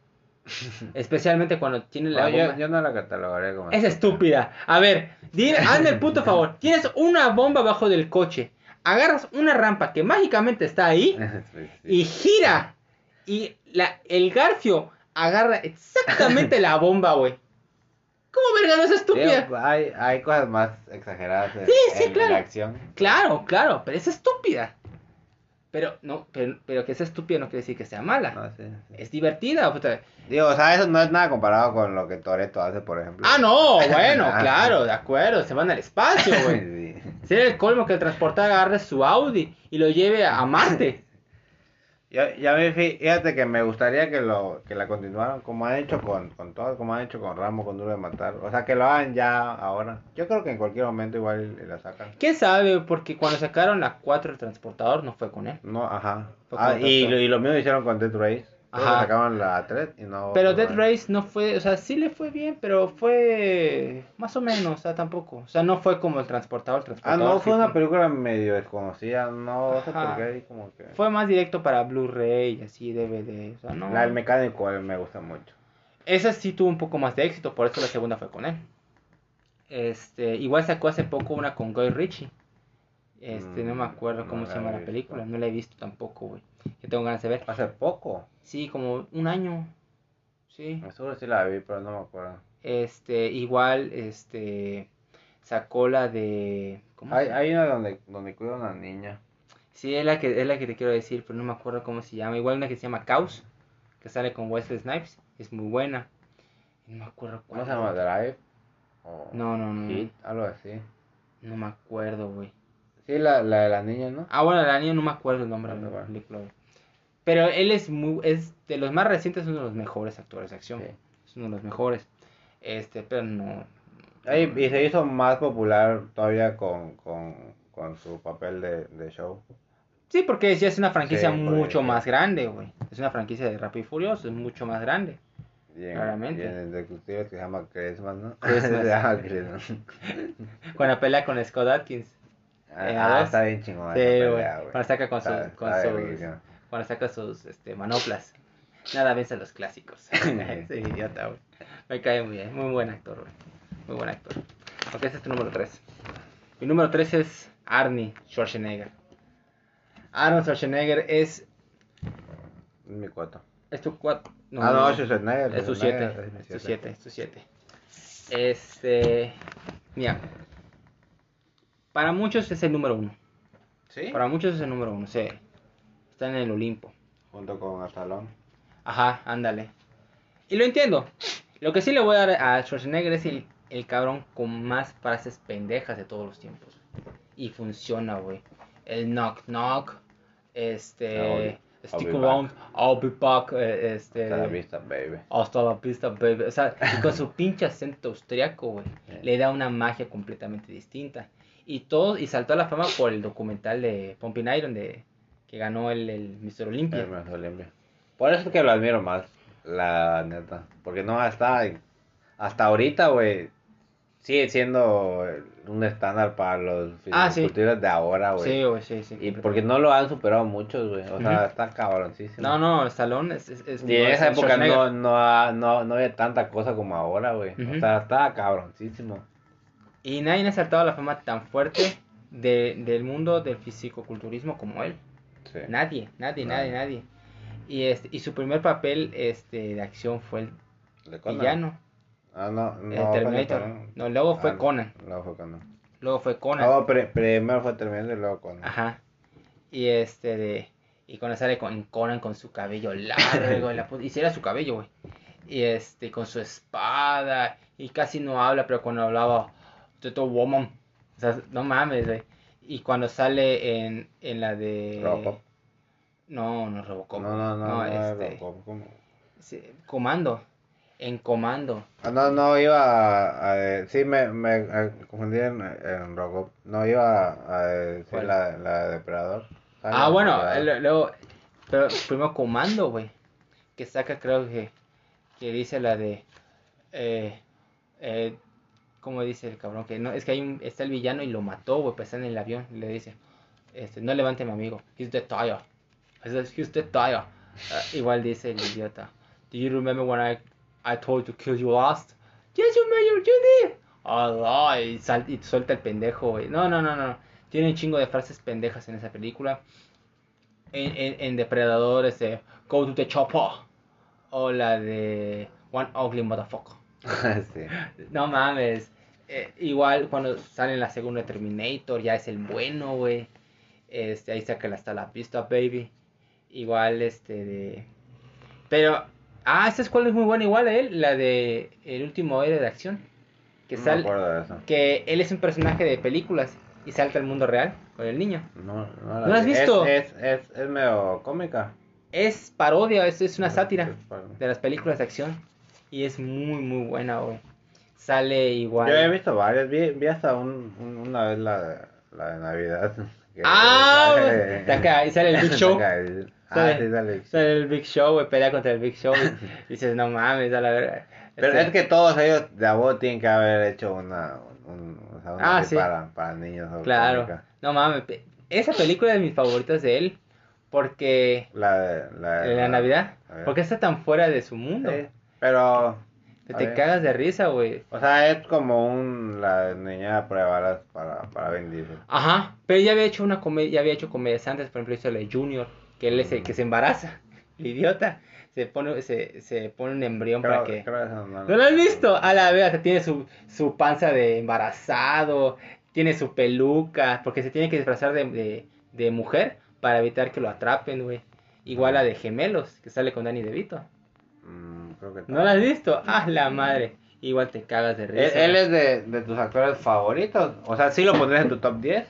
Especialmente cuando tiene la No, bomba. yo no la catalogaré como Es estúpida. A ver, dime, hazme el puto favor. Tienes una bomba abajo del coche. Agarras una rampa que mágicamente está ahí Sí, sí. y gira. Y la, el garfio agarra exactamente la bomba, güey. ¿Cómo verga no es estúpida? Digo, hay, hay cosas más exageradas en, Sí, sí, en claro. la acción. Claro, claro, pero es estúpida. Pero, no, pero, pero que sea estúpida no quiere decir que sea mala. No, sí, sí. Es divertida. puta. Digo, o sea, eso no es nada comparado con lo que Toreto hace, por ejemplo. Ah, no, bueno, claro, de acuerdo. Se van al espacio, güey. Sí. Sería el colmo que el transportador agarre su Audi y lo lleve a Marte. Ya, ya me fí- fíjate que me gustaría que lo que la continuaran como han hecho con, con todo, como han hecho con Rambo, con Duro de Matar. O sea, que lo hagan ya ahora. Yo creo que en cualquier momento igual la sacan. ¿Quién sabe? Porque cuando sacaron la 4 el transportador no fue con él. No, ajá. Ah, y, y lo mismo hicieron con Death Race. Ajá. sacaban la 3 y no. Pero no Dead. Race no fue, o sea, sí le fue bien, pero fue más o menos, o sea, tampoco. O sea, no fue como el transportador. El Ah, transportador no, fue una película medio desconocida. No sé Ajá. por qué. ahí Como que... Fue más directo para Blu-ray, así, DVD, o sea, no. La del mecánico eh, me gusta mucho. Esa sí tuvo un poco más de éxito, por eso la segunda fue con él. Este, igual sacó hace poco una con Guy Ritchie. Este, no me Mm, acuerdo cómo no se la llama la película, no la he visto tampoco, güey. Que tengo ganas de ver. Hace poco. Sí, como un año. Sí. Seguro sí la vi, pero no me acuerdo. Este, igual, este, sacó la de... ¿Cómo Hay, hay una donde, donde cuida a una niña. Sí, es la, que, es la que te quiero decir, pero no me acuerdo cómo se llama. Igual una que se llama Caos, que sale con Wesley Snipes, es muy buena. No me acuerdo cuál. ¿Cómo se llama? Drive. O No, no, no. Hit, algo así. No me acuerdo, güey. Sí, la, la de la niña, ¿no? Ah, bueno, la niña no me acuerdo el nombre de la bueno. película. güey. Pero él es muy, es de los más recientes, es uno de los mejores actores de acción. Sí. Es uno de los mejores. Este, pero no. Ay, y se hizo más popular todavía con, con, con su papel de, de show. Sí, porque ya es una franquicia Sí, porque- mucho más grande, güey. Es una franquicia de Rápido y Furioso, es mucho más grande. Y en, Claramente. y en el detective que se llama Christmas, ¿no? Christmas. se llama Christmas. Cuando pelea con Scott Atkins. En la Ah, está bien chingón Sí, güey. Cuando saca con sus, Está- con está sus, verguísima. cuando saca sus este, manoplas. Nada vence a los clásicos. Ese idiota, güey. Me cae muy bien. Muy buen actor, güey. Muy buen actor. Ok, ese es tu número 3. Mi número 3 es Arnie Schwarzenegger. Arnold Schwarzenegger es, Mi cuatro. es tu 4. ah, no, Schwarzenegger. Es tu Schwarzenegger 7. es tu siete. 7. Es tu 7. Este. Mira. Para muchos es el número 1. ¿Sí? Para muchos es el número 1. Sí. Está en el Olimpo. Junto con Astalón. Ajá, ándale. Y lo entiendo. Lo que sí le voy a dar a Schwarzenegger es el, el cabrón con más frases pendejas de todos los tiempos. Y funciona, güey. El knock knock. Este. I'll Stick around. I'll be back. eh, Este. Hasta la vista, baby. Hasta la pista, baby. O sea, con su pinche acento austriaco, güey. Le da una magia completamente distinta. Y todo, y saltó a la fama por el documental de Pumping Iron de que ganó el, el Mr. Olympia. El. Por eso es que lo admiro más, la neta. Porque no, hasta, hasta ahorita, güey, sigue siendo un estándar para los Ah, sí. de ahora, güey. Sí, güey, sí, sí. y porque no lo han superado muchos, güey. O sea, está cabroncísimo. No, no, Stallone es... es, es Y en esa es época no, no, no, no había tanta cosa como ahora, güey. O sea, estaba cabroncísimo. Y nadie ha saltado a la fama tan fuerte de, del mundo del fisicoculturismo como él. Sí. Nadie, nadie, No. nadie, nadie. Y, este, y su primer papel este, de acción fue el ¿De Conan? villano, Ah, no, no. el Terminator. Conan. No, luego fue Ah, Conan. No, fue Conan. Luego fue Conan. No, pre- primero fue Terminator y luego Conan. Ajá. Y este de. Y cuando sale con Conan con su cabello largo y la y si era su cabello, güey. Y este, con su espada. Y casi no habla, pero cuando hablaba. Toto Woman. O sea, no mames, güey. Y cuando sale en, en la de. Robocop. No, no es Robocop. No, no, no, no, es este, Robocop, ¿cómo? sí, Comando. En Comando. Ah, no, no, iba a, a- eh, sí, me, me eh, confundí en, en Robocop. No, iba a, a decir ¿Cuál? la, la de Depredador. ¿Sabes? Ah, bueno, Depredador. el- luego, pero primero Comando, güey, que saca, creo que, que dice la de, eh, eh, ¿cómo dice el cabrón? Que no, es que hay un, está el villano y lo mató, güey, pues está en el avión, y le dice, este, no levante a mi amigo, he's dead tire, he's dead tire, Ah, igual dice el idiota, do you remember when I, I told you to kill you last? Yes, you may, you did. Allah, y, sal- y suelta el pendejo, güey. No, no, no, no. Tiene un chingo de frases pendejas en esa película. En, en, en Depredador, este, Go to the Chopper. O la de One Ugly Motherfucker. sí. No mames. Eh, igual cuando sale en la segunda Terminator, ya es el bueno, güey. Este, ahí saca hasta la pista, baby. Igual, este, de... Pero, ah, esta escuela es muy buena igual a él, la de El último héroe de acción. Que sale, que él es un personaje de películas y salta al mundo real con el niño. No, no ¿No la has. Es- visto? Es, es, es, medio cómica. Es parodia, es, es una sátira Es para- de las películas de acción. Y es muy, muy buena, güey. Sale igual. Yo he visto varias. Vi, vi hasta un, un- una vez la, de- la de Navidad. que Ah, sale- está acá, y sale el Big Show. Y- Ah, Sale- sí, sale. Sale el Big Show, güey, pelea contra el Big Show. y dices, no mames, a la verga. Pero Este- es que todos ellos de a vos tienen que haber hecho una, un, o sea, una Ah, sí. para, para niños. Claro. cómica. No mames, esa película es de mis favoritas de él. Porque. La de la, de- La Navidad. Navidad. Porque está tan fuera de su mundo. Sí, pero, Que a te ver. cagas de risa, güey. o sea, es como un, la niña de prueba para, para Diesel. Ajá. Pero ya había hecho una comedia, ya había hecho comedias antes, por ejemplo, hizo la de Junior, que él es el que se embaraza. El idiota. Se pone, se, se pone un embrión Creo, para que. creo no, ¿No lo has visto? A la vez, tiene su, su panza de embarazado, tiene su peluca, porque se tiene que disfrazar de, de, de mujer para evitar que lo atrapen, güey. Igual la de gemelos, que sale con Danny DeVito. Mm, creo que ¿No la has visto? ¡Ah, la madre! Igual te cagas de ¿Él, risa. él es de, de tus actores favoritos? O sea, ¿sí lo pondrías en tu top 10?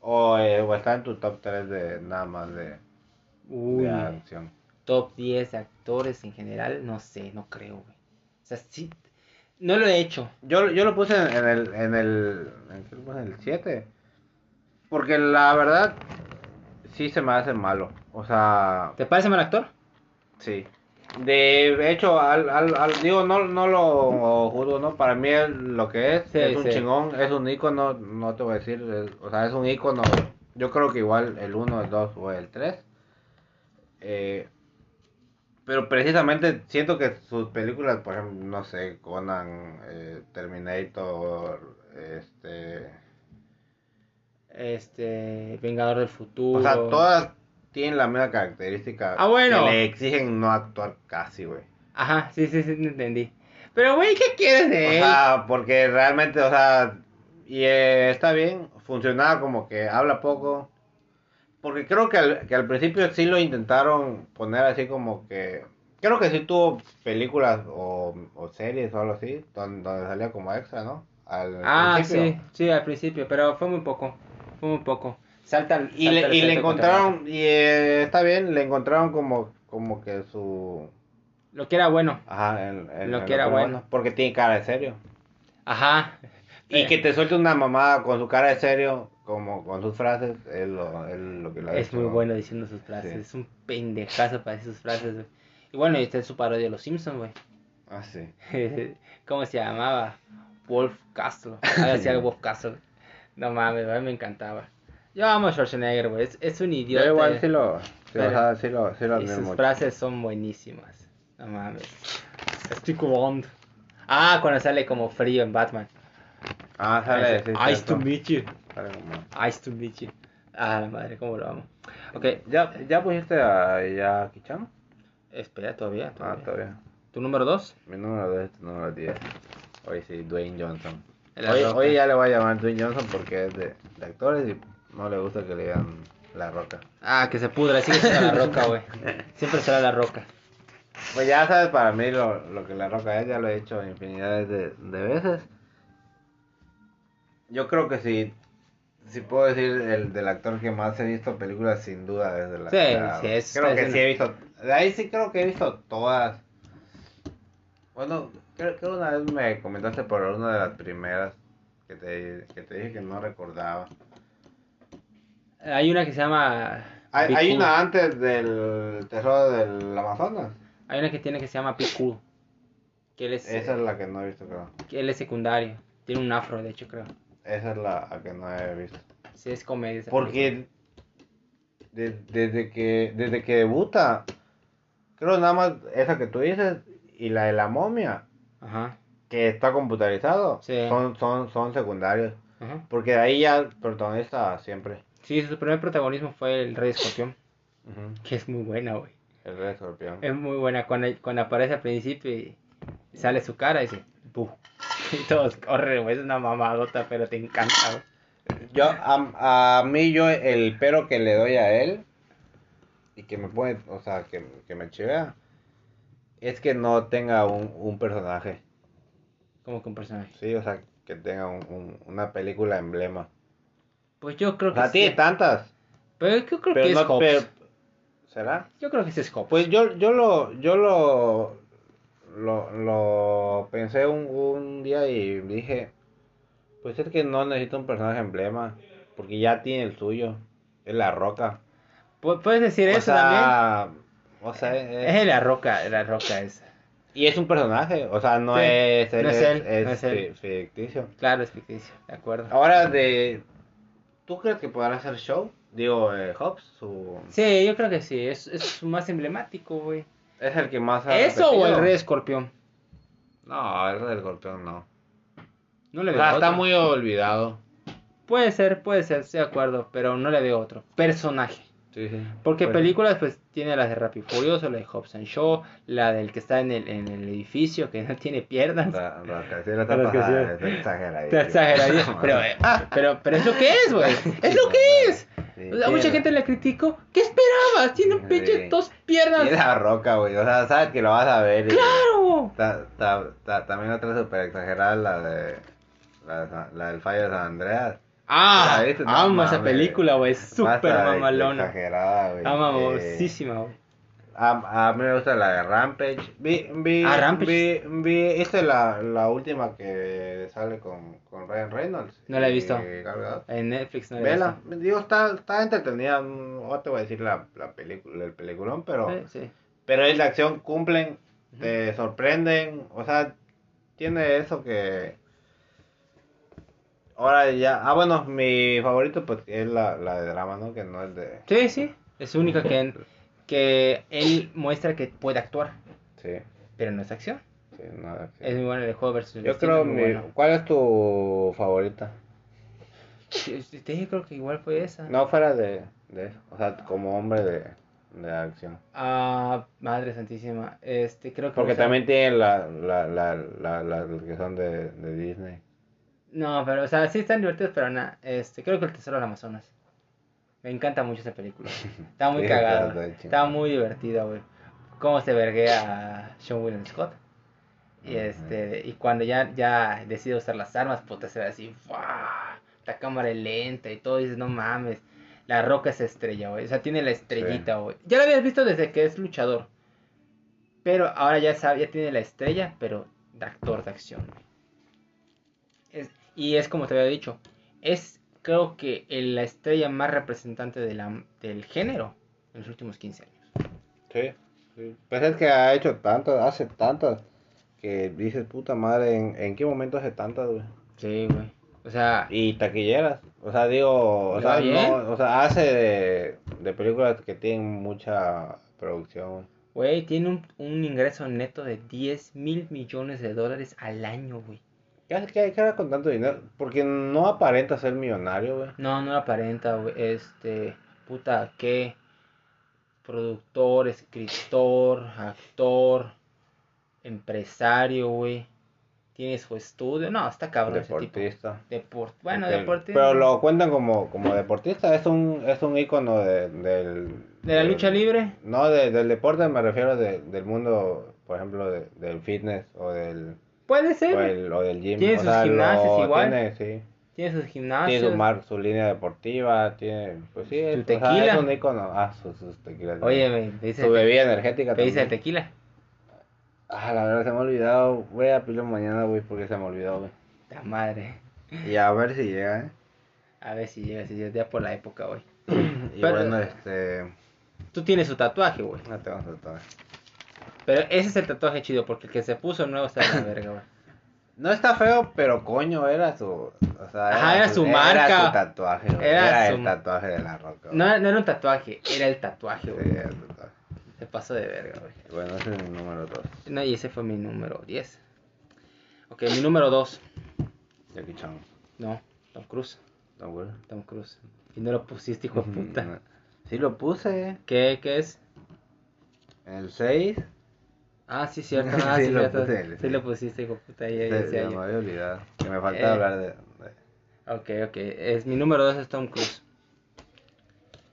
¿O, eh, o está en tu top 3 de nada más de, Uy, de acción? top 10 de actores en general, no sé, no creo, güey. O sea, sí, no lo he hecho. Yo, yo lo puse en, en el, en el, ¿en qué lo puse? En el 7. Porque la verdad, sí se me hace malo. O sea, ¿Te parece mal actor? sí. De hecho, al, al, al- digo, no, no lo juzgo, ¿no? Para mí es lo que es, Sí, es un sí. chingón, es un icono, no te voy a decir, es- o sea, es un icono, yo creo que igual el 1, el 2 o el 3. Eh, pero precisamente siento que sus películas, por ejemplo, no sé, Conan, eh, Terminator, este... Este, Vengador del Futuro. O sea, todas tienen la misma característica. Ah, bueno. Que le exigen no actuar casi, güey. Ajá, sí, sí, sí, entendí. Pero, güey, ¿qué quieres de O él? sea, porque realmente, o sea, y eh, está bien, funcionaba como que habla poco. Porque creo que al, que al principio sí lo intentaron poner así como que... Creo que sí tuvo películas o, o series o algo así, donde, donde salía como extra, ¿no? Al ah, principio. sí, sí, al principio, pero fue muy poco. Fue muy poco. Salta al- Y salta le, y le encontraron, y eh, está bien, le encontraron como, como que su... Lo que era bueno. Ajá, en- en- Lo en que era bueno. Porque tiene cara de serio. Ajá. Y Eh, que te suelte una mamada con su cara de serio, como con sus frases, es lo, es lo que la Es muy bueno diciendo sus frases. Sí. Es un pendejazo para decir sus frases, güey. Y bueno, y está en su parodia de Los Simpsons, güey. Ah, sí. ¿Cómo se llamaba? Wolf Castle. Algo así, algo Wolf Castle. No mames, güey, me encantaba. Yo amo a Schwarzenegger, güey. Es, es un Yo idiota. igual sí lo, sí, Pero- o sea, sí lo, sí lo Y admiro sus mucho. frases son buenísimas. No mames. Estoy curando. Ah, cuando sale como frío en Batman. Ah, sale, sí, Ice cierto. to meet you. Sale como- Ice to meet you. Ah, la madre, cómo lo amo. Ok, ¿Ya, ¿Ya pusiste a Jackie Chan? espera todavía. Ah, todavía. ¿Tu número 2? Mi número 2 tu número 10. Hoy sí, Dwayne Johnson. Hoy, hoy ya le voy a llamar Dwayne Johnson porque es de, de actores y no le gusta que le digan La Roca. Ah, que se pudra, sigue siendo la roca, güey. Siempre será la roca. Pues ya sabes para mí lo, lo que La Roca es, ya lo he hecho infinidad de, de veces. Yo creo que sí, si puedo decir el del actor que más he visto películas sin duda es de la Sí, la- sí, es- Creo que sí he visto, de ahí sí creo que he visto todas. Bueno, creo que una vez me comentaste por una de las primeras que te, que te dije que no recordaba. Hay una que se llama. Hay, una antes del Tesoro del Amazonas. Hay una que tiene que se llama Cool. Que él es, Esa es la que no he visto, creo. que él es secundario. Tiene un afro, de hecho, creo. Esa es la que no he visto. Sí, es comedia. esa. Porque de- desde que desde que debuta, creo nada más esa que tú dices y la de la momia, Ajá. que está computarizado, Sí. son, son, son secundarios. Ajá. Porque de ahí ya el protagonista siempre. Sí, su primer protagonismo fue el Rey Escorpión. Que es muy buena, güey. El rey escorpión. Es muy buena cuando, cuando aparece al principio y sale su cara y dice, ¡buh! Y todos corren, güey. Es una mamadota, pero te encanta, güey. Yo, a, a mí, yo, el pero que le doy a él, y que me pone, o sea, que, que me chivea, es que no tenga un, un personaje. Como que un personaje. Sí, o sea, que tenga un, un- una película emblema. Pues yo creo que sea, tiene sí. tantas. Pero yo creo Pero que es no, Hobbs. pero- ¿Será? Yo creo que es Hobbs. Pues yo, yo lo, yo lo, lo, lo pensé un, un día y dije, pues es que no necesita un personaje emblema, porque ya tiene el suyo, es la roca. Pu- Puedes decir o eso también. o sea, es- Es la roca, la roca esa. y es un personaje, o sea, no Sí, es él, no es es, él, es no es él. fi- ficticio. Claro, es ficticio, de acuerdo. Ahora de, ¿tú crees que podrá hacer show? Digo, eh, Hobbs, su, Sí, yo creo que sí, es, es su más emblemático, güey. es el que más ha ¿Eso o el rey escorpión? No, el rey escorpión no. No le O veo está otro. muy olvidado. Puede ser, puede ser, estoy de acuerdo, pero no le veo otro. Personaje. Sí, sí. Porque Pues, películas, pues, tiene las de Rápido Furioso, la de Hobbs and Shaw, la del que está en el, en el edificio, que no tiene piernas. La, la canción está pasada. Está exageradísimo, pero, eh, pero, pero es lo que es, güey. Es lo que es. O sea, mucha gente le criticó. ¿Qué esperabas? Tiene un Sí. pinche dos piernas. Y la roca, güey. O sea, sabes que lo vas a ver. y- ¡Claro! Ta- ta- ta- también otra súper exagerada, la de. La, la del fallo de San Andreas. Ah, ¿La? No amo esa película, güey. Súper Basta de mamalona. Exagerada, güey. Ah, Eh, mamosísima, güey. a, a mí me gusta la de Rampage. Vi, vi, Ah, Rampage. Vi, vi, esta es la, la última que sale con, con Ryan Reynolds. No la he visto. En Netflix no la he Vela, visto. digo, está, está entretenida, no te voy a decir la, la película, el peliculón, pero, Sí, sí. pero es de acción, cumplen, te sorprenden, o sea, tiene eso que... Ahora ya, ah bueno, mi favorito pues es la, la de drama, ¿no? Que no es de... Sí, sí. Es única que, que él muestra que puede actuar, Sí, pero no es acción. sí, nada. que- Es muy bueno el juego versus el Yo creo, es mi, bueno. ¿cuál es tu favorita? Sí, Te dije, creo que igual fue esa. No fuera de, de eso, o sea, como hombre de, de acción. Ah, madre santísima. Este, creo que. Porque también tienen la, la, la, la, que son de, de Disney. No, pero, o sea, sí están divertidos, pero nada. Este, creo que el tesoro del Amazonas. Me encanta mucho esa película. Está muy cagado. está- muy divertida, güey. Cómo se verguea a Sean William Scott. Y este, y cuando ya, ya decide usar las armas, puta, se ve así, ¡fua! La cámara es lenta y todo, y dices, no mames. La roca es estrella, güey. O sea, tiene la estrellita, güey. Ya la habías visto desde que es luchador. Pero ahora ya sabe, ya tiene la estrella, pero de actor de acción, güey. Es- y es como te había dicho, es creo que el- la estrella más representante de la, del género en los últimos 15 años. Sí, sí. Pues es que ha hecho tantas, hace tantas, que dices, puta madre, ¿en, en qué momento hace tantas, güey? Sí, güey. O sea, Y taquilleras, o sea, digo, o ¿Le sea, no, o sea, hace de, de películas que tienen mucha producción, güey. güey, tiene un, un ingreso neto de 10 mil millones de dólares al año, güey. ¿Qué hacer con tanto dinero? Porque no aparenta ser millonario, güey. No, no aparenta, güey. Este, puta, ¿qué? Productor, escritor, actor, empresario, güey. Tiene su estudio. No, está cabrón ese tipo. Deportista. Deport bueno, Ok, deportista. Pero lo cuentan como, como deportista, es un, es un ícono de, del... De la del- lucha libre. No, de- del deporte me refiero de- del mundo, por ejemplo, de- del fitness o del, Puede o, ser. el- o del gym. Tiene o sus sea, gimnasios igual. Tiene, sí. Tiene sus Tiene gimnasios. su, mar, su línea deportiva, tiene, pues sí, Su o sea, tequila. es un ícono. Ah, sus, sus tequilas. Oye, me dice, su bebida energética me dice el tequila. Ah, la verdad se me ha olvidado. Voy a pillo mañana, güey, porque se me olvidó, güey. La madre. Y a ver si llega, ¿eh? A ver si llega, si llega por la época, güey. Y Pero- bueno, este... Tú tienes su tatuaje, güey. No tengo tatuaje. Pero ese es el tatuaje chido, porque el que se puso nuevo está de la verga, güey. No está feo, pero coño, era su. O sea, Ajá, era su Era marca. su tatuaje, güey. Era Era, su- el tatuaje de la roca. güey. No, no era un tatuaje, era el tatuaje, Sí, güey. era el tatuaje. Se pasó de verga, güey. Bueno, ese es mi número 2. No, y ese fue mi número 10. Ok, mi número 2. Jackie Chan. No, Tom Cruise. ¿No, güey? Tom Cruise. Y no lo pusiste, hijo de puta. Sí lo puse. ¿Qué, qué es? El 6. Ah, sí, cierto. Ah, Sí sí, lo cierto. puse, Sí sí. lo pusiste, hijo puta. Ya, ya Se, me había olvidado. Que me falta Eh. hablar de, de, Ok, ok. Es, mi número 2 es Tom Cruise.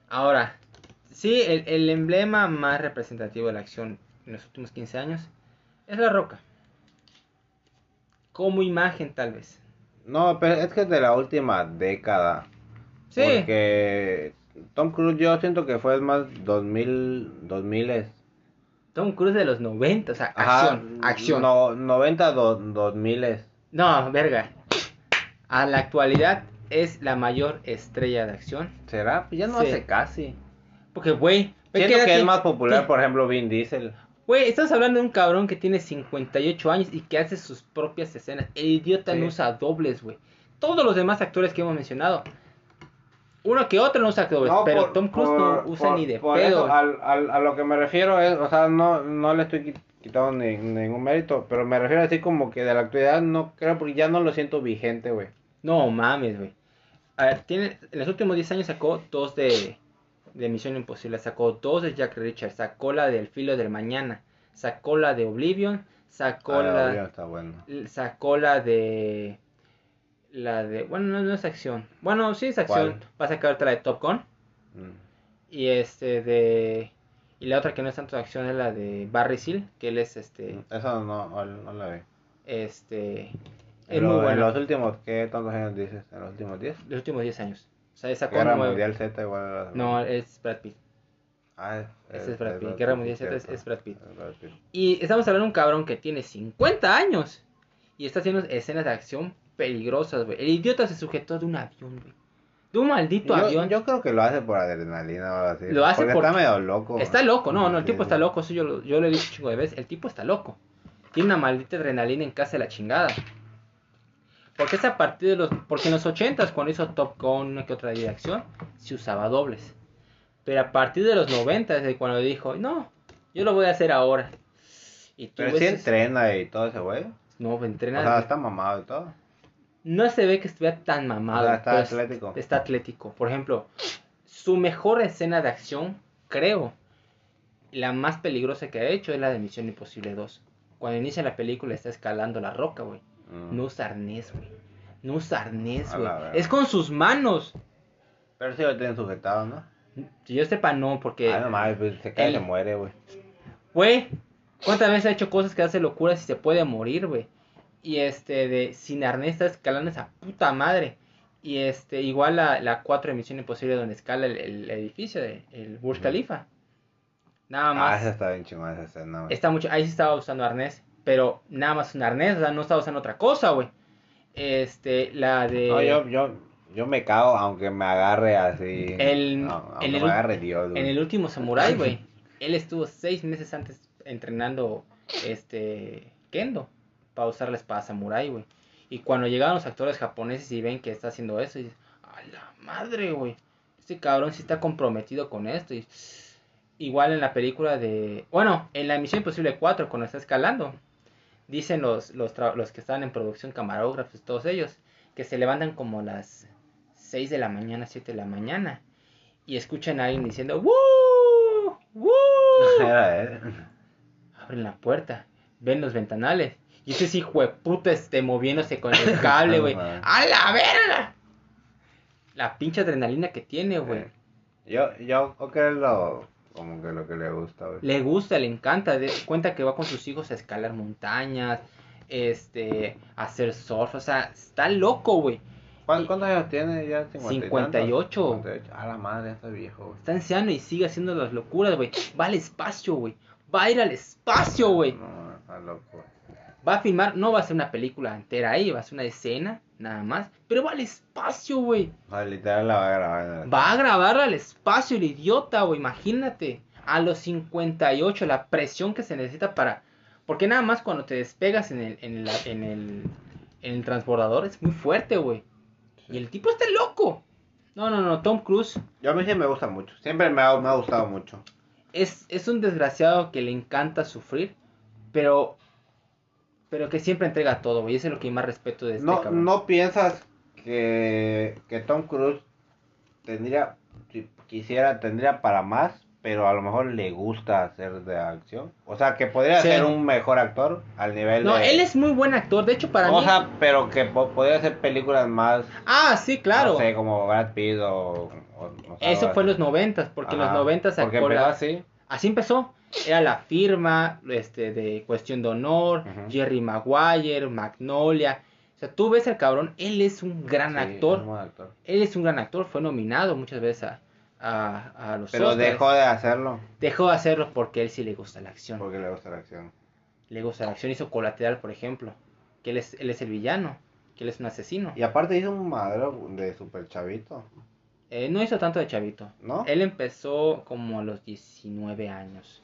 Ahora, sí, el, el emblema más representativo de la acción en los últimos 15 años es La Roca. Como imagen, tal vez. No, pero es que es de la última década. Sí. Porque Tom Cruise yo siento que fue más 2000, 2000 Tom Cruise de los 90, o sea, Ajá, acción, acción. No, 90, do- 2000 No, verga. A la actualidad es la mayor estrella de acción. ¿Será? Pues ya no Sí. hace casi. Porque, güey, Siento que es más popular, ¿Qué? por ejemplo, Vin Diesel. Güey, estás hablando de un cabrón que tiene 58 años y que hace sus propias escenas. El idiota Sí. no usa dobles, güey. Todos los demás actores que hemos mencionado. Uno que otro no usa No, pero por- Tom Cruise por- no usa por- ni de pedo. eso, al, al- a lo que me refiero es, o sea, no, no le estoy qui- quitando ni- ningún mérito, pero me refiero así como que de la actualidad no creo, porque ya no lo siento vigente, güey. No mames, güey. A ver, tiene, en los últimos 10 años sacó dos de, de Misión Imposible. Sacó dos de Jack Richard. Sacó la del Filo del Mañana. Sacó la de Oblivion. Sacó Ah, la... está bueno. sacó la de la de bueno no, no es acción bueno sí es acción ¿Cuál? va a sacar otra de Top Gun Mm. y este de y la otra que no es tanto de acción es la de Barry Seal que él es este Eso no, no, no la vi. este es En, muy lo- en bueno los últimos, ¿qué tantos años dices? ¿En los últimos 10? los últimos 10 años o sea sacó Guerra nueve- Mundial Z igual a la- no es Brad Pitt Ah, es, ese es Brad Pitt Guerra Mundial Z es, es Es Brad Pitt. y estamos hablando de un cabrón que tiene 50 años y está haciendo escenas de acción peligrosas güey el idiota se sujetó de un avión güey de un maldito Yo, avión yo creo que lo hace por adrenalina o algo así. Lo hace porque por- está medio loco. Está loco, no, no, el Sí, tipo sí. está loco, eso yo, lo- yo lo he dicho chingo de veces, el tipo está loco. Tiene una maldita adrenalina en casa de la chingada. Porque es a partir de los... Porque en los 80 cuando hizo Top Gun, una que otra dirección, se usaba dobles. Pero a partir de los 90 es cuando dijo, no, yo lo voy a hacer ahora. Y tú Pero ves sí entrena y todo ese güey. No, O entrena... sea, está mamado y todo. No se ve que estuviera tan mamado. O sea, está pero es- atlético. Está atlético. Por ejemplo, su mejor escena de acción, creo, la más peligrosa que ha hecho es la de Misión Imposible 2. Cuando inicia la película está escalando la roca, güey. Mm. No usa arnés, güey. No usa arnés, güey. Es con sus manos. Pero sí lo tienen sujetado, ¿no? Si yo sepa, no, porque... Ah, no mames, pues se cae y el- se muere, güey. Güey, ¿cuántas veces ha hecho cosas que hace locuras y se puede morir, güey? Y este, de sin arnés está escalando esa puta madre. Y este, igual la, la 4 de Misión Imposible donde escala el, el edificio, de, el Burj. Khalifa. Nada Ah, más. esa está bien chingona esa escena, güey. está mucho, ahí sí estaba usando arnés, pero nada más un arnés, o sea, no estaba usando otra cosa, güey. Este, la de... No, yo, yo, yo me cago aunque me agarre así. El- no, en el me agarre Dios, güey. En el último Samurai, güey, él estuvo seis meses antes entrenando este Kendo para usar la espada Samurai, güey. Y cuando llegaron los actores japoneses y ven que está haciendo eso, y dicen, a la madre, güey. Este cabrón sí está comprometido con esto. Y... Igual en la película de... Bueno, en la Misión Imposible 4, cuando está escalando, dicen los, los, tra- los que están en producción, camarógrafos, todos ellos, que se levantan como a las 6 de la mañana, 7 de la mañana, y escuchan a alguien diciendo, ¡Woo! ¡Woo! Abren la puerta, ven los ventanales, y ese hijo de puta esté moviéndose con el cable, güey. ¡A la verga! La pinche adrenalina que tiene, güey. Yo, yo creo que es lo, como que lo que le gusta, güey. Le gusta, le encanta. De, cuenta que va con sus hijos a escalar montañas, este, a hacer surf. O sea, está loco, güey. ¿Cuán- ¿Cuántos años tiene ya? 50 y 58. tantos? 58. A la madre, está viejo, güey. Está anciano y sigue haciendo las locuras, güey. Va al espacio, güey. Va a ir al espacio, güey. No, está loco, güey. Va a filmar, no va a ser una película entera ahí, va a ser una escena, nada más. Pero va al espacio, güey. Literal la va a grabar. Va a grabar al espacio el idiota, güey. Imagínate. A los 58, la presión que se necesita para... Porque nada más cuando te despegas en el, en la- en el, en el transbordador es muy fuerte, güey. Y el tipo está loco. No, no, no, Tom Cruise Yo a mí sí me gusta mucho. Siempre me ha, me ha gustado mucho. es, es un desgraciado que le encanta sufrir, pero... Pero que siempre entrega todo, güey. Eso es lo que más respeto de este No, cabrón. ¿No piensas que, que Tom Cruise tendría, si quisiera, tendría para más? pero a lo mejor le gusta hacer de acción. O sea, que podría Sí. ser un mejor actor al nivel No, de... él es muy buen actor. De hecho, para o mí. sea, pero que po- podría hacer películas más, Ah, sí, claro. no sé, como Brad Pitt o... o- o sea, Eso fue en los noventas, porque en los noventas Porque empezó así. Así empezó. Era la firma este, de Cuestión de Honor. Jerry Maguire, Magnolia. O sea, tú ves al cabrón, él es un gran Sí, actor. es un buen actor. Él es un gran actor, fue nominado muchas veces a, a, a los Pero Oscars. dejó de hacerlo Dejó de hacerlo porque a él sí le gusta la acción. porque le gusta la acción. Le gusta la acción. Hizo Colateral, por ejemplo. Que él es, él es el villano. Que él es un asesino. Y aparte hizo un madero de super chavito, Eh, no hizo tanto de chavito. ¿no? Él empezó como a los 19 años.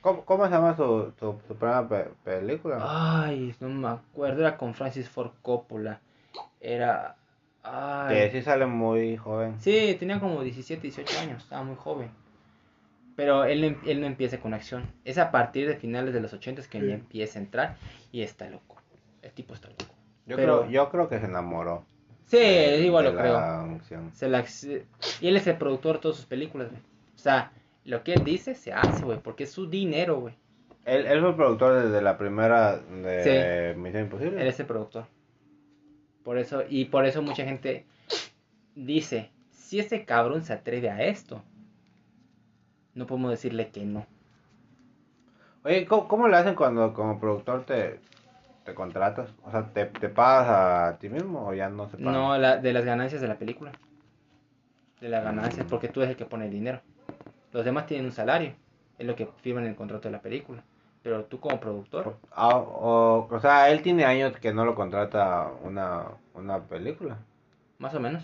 ¿Cómo, cómo se llama su, su, su primera pe- película? Ay, no me acuerdo. Era con Francis Ford Coppola. Era. Ay. Que sí sale muy joven. Sí, tenía como 17, 18 años. Estaba muy joven. Pero él, no él no empieza con acción. Es a partir de finales de los 80 que ya empieza a entrar. Y está loco. El tipo está loco. Yo, pero- creo, yo creo que se enamoró. Sí, de- igual de lo la creo. acción. Se la- y él es el productor de todas sus películas, güey. O sea, lo que él dice se hace, güey. Porque es su dinero, güey. Él, él fue productor desde la primera de Misión Imposible. Él es el productor. Por eso, y por eso mucha gente dice, si ese cabrón se atreve a esto, no podemos decirle que no. Oye, ¿cómo, cómo le hacen cuando como productor te, te contratas? O sea, ¿te, ¿te pagas a ti mismo o ya no se paga? No la, de las ganancias de la película. De las ganancias, porque tú eres el que pone el dinero. Los demás tienen un salario. Es lo que firman en el contrato de la película. Pero tú como productor, Ah, o, o sea, él tiene años que no lo contrata una, una película. más o menos.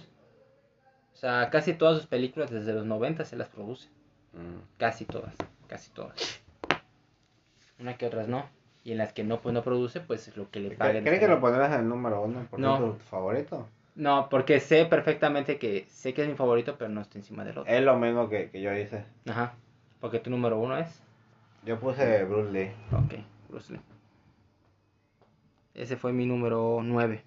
O sea, casi todas sus películas desde los 90 se las produce. Mm. Casi todas, casi todas. Una que otras no. Y en las que no, pues no produce, pues lo que le ¿Cre- paguen. ¿Crees que lo pondrás en el número uno? Porque No. es tu favorito. No, porque sé perfectamente que sé que es mi favorito, pero no está encima del otro. Es lo mismo que, que yo hice. Ajá. Porque tu número uno es. Yo puse Bruce Lee. Ok, Bruce Lee. Ese fue mi número 9.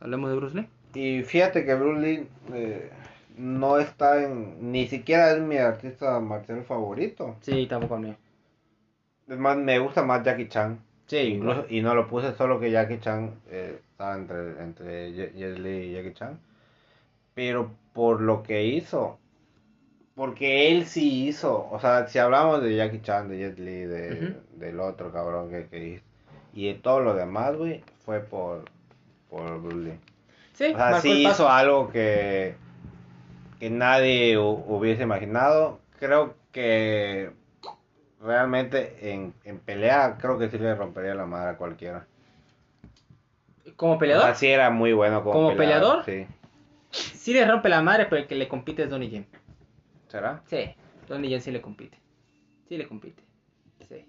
¿Hablemos de Bruce Lee? Y fíjate que Bruce Lee eh, no está en... Ni siquiera es mi artista marcial favorito. Sí, tampoco el mío. Es más, me gusta más Jackie Chan. Sí, Incluso, y no lo puse solo que Jackie Chan eh, estaba entre, entre Jet Li y Jackie Chan. Pero por lo que hizo. Porque él sí hizo. O sea, si hablamos de Jackie Chan, de Jet Li, de, del otro cabrón que, que hizo. Y de todo lo demás, güey, fue por, por Bruce Lee. Sí, O sea, sí hizo algo que, que nadie hu- hubiese imaginado. Creo que realmente en, en pelea, creo que sí le rompería la madre a cualquiera. Como O peleador, sea, sí era muy bueno como, ¿Como peleador? Sí. sí le rompe la madre, pero el que le compite es Donnie Yen. ¿Será? Sí, Donnie Yen sí le compite. Sí le compite. Sí.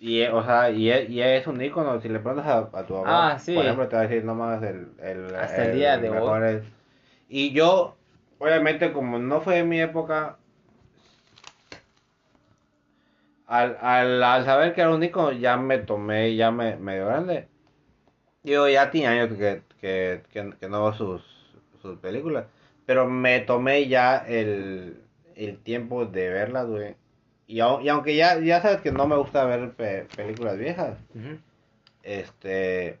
Y, eh, o sea, y es, y es un ícono. Si le preguntas a, a tu Ah, abuelo, sí. por ejemplo, te va a decir nomás el, el, Hasta el día de hoy. mejor es- Y yo, obviamente, como no fue en mi época, al, al, al saber que era un ícono, ya me tomé, ya me medio grande. Yo ya tenía años que, que, que, que no veo sus, sus películas. Pero me tomé ya el, el tiempo de verlas, güey. Y, y aunque ya, ya sabes que no me gusta ver pe- películas viejas, este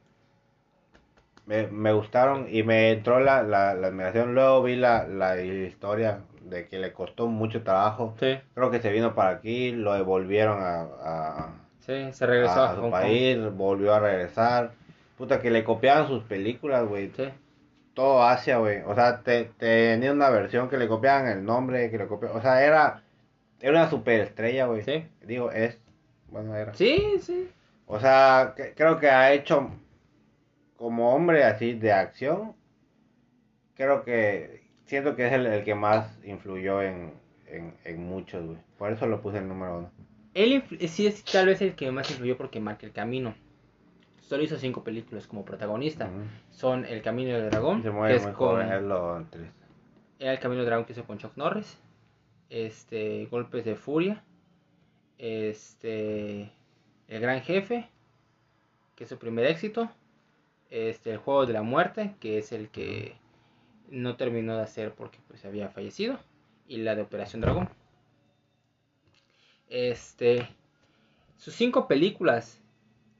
me, me gustaron y me entró la, la, la admiración. Luego vi la, la historia de que le costó mucho trabajo. Sí, Creo que se vino para aquí, lo devolvieron a, a, sí, se regresó a- a, a su Kong. país, volvió a regresar. Puta, que le copiaban sus películas, güey. Sí, Todo Asia, güey. O sea, te, tenía una versión que le copiaban el nombre, que le copiaban. O sea, era, era una superestrella, güey. sí. Digo, es. Bueno, era. Sí, sí. O sea, que- creo que ha hecho como hombre así de acción. Creo que siento que es el, el que más influyó en, en, en muchos, güey. Por eso lo puse en número uno. Él sí es tal vez el que más influyó porque marca el camino. Solo hizo cinco películas como protagonista. Son El Camino del Dragón, Se que muere es muy con joven, es lo triste. era El Camino del Dragón que hizo con Chuck Norris. Este, Golpes de Furia. Este, El Gran Jefe, que es su primer éxito. Este, El Juego de la Muerte, que es el que no terminó de hacer porque pues había fallecido. Y la de Operación Dragón. Este, sus cinco películas,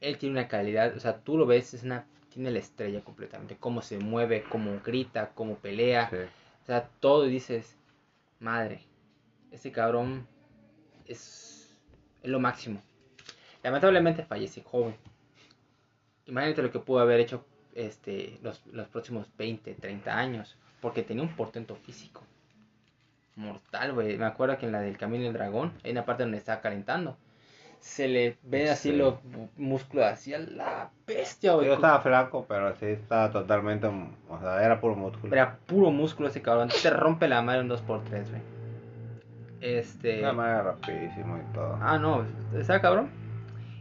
él tiene una calidad, o sea, tú lo ves, es una, tiene la estrella completamente, cómo se mueve, cómo grita, cómo pelea, Sí. o sea, todo y dices, madre, ese cabrón es, es lo máximo. Lamentablemente fallece joven. Imagínate lo que pudo haber hecho este, los, los próximos 20, 30 años, porque tenía un portento físico. Mortal, güey. Me acuerdo que en la del Camino del Dragón, hay una parte donde estaba calentando. Se le ve así Sí. los músculos, así a la bestia, güey. Yo estaba flaco, pero sí estaba totalmente. O sea, era puro músculo. Era puro músculo ese cabrón. Te rompe la madre un 2x3, güey. Este. Era más rapidísimo y todo. Ah, no, estaba cabrón.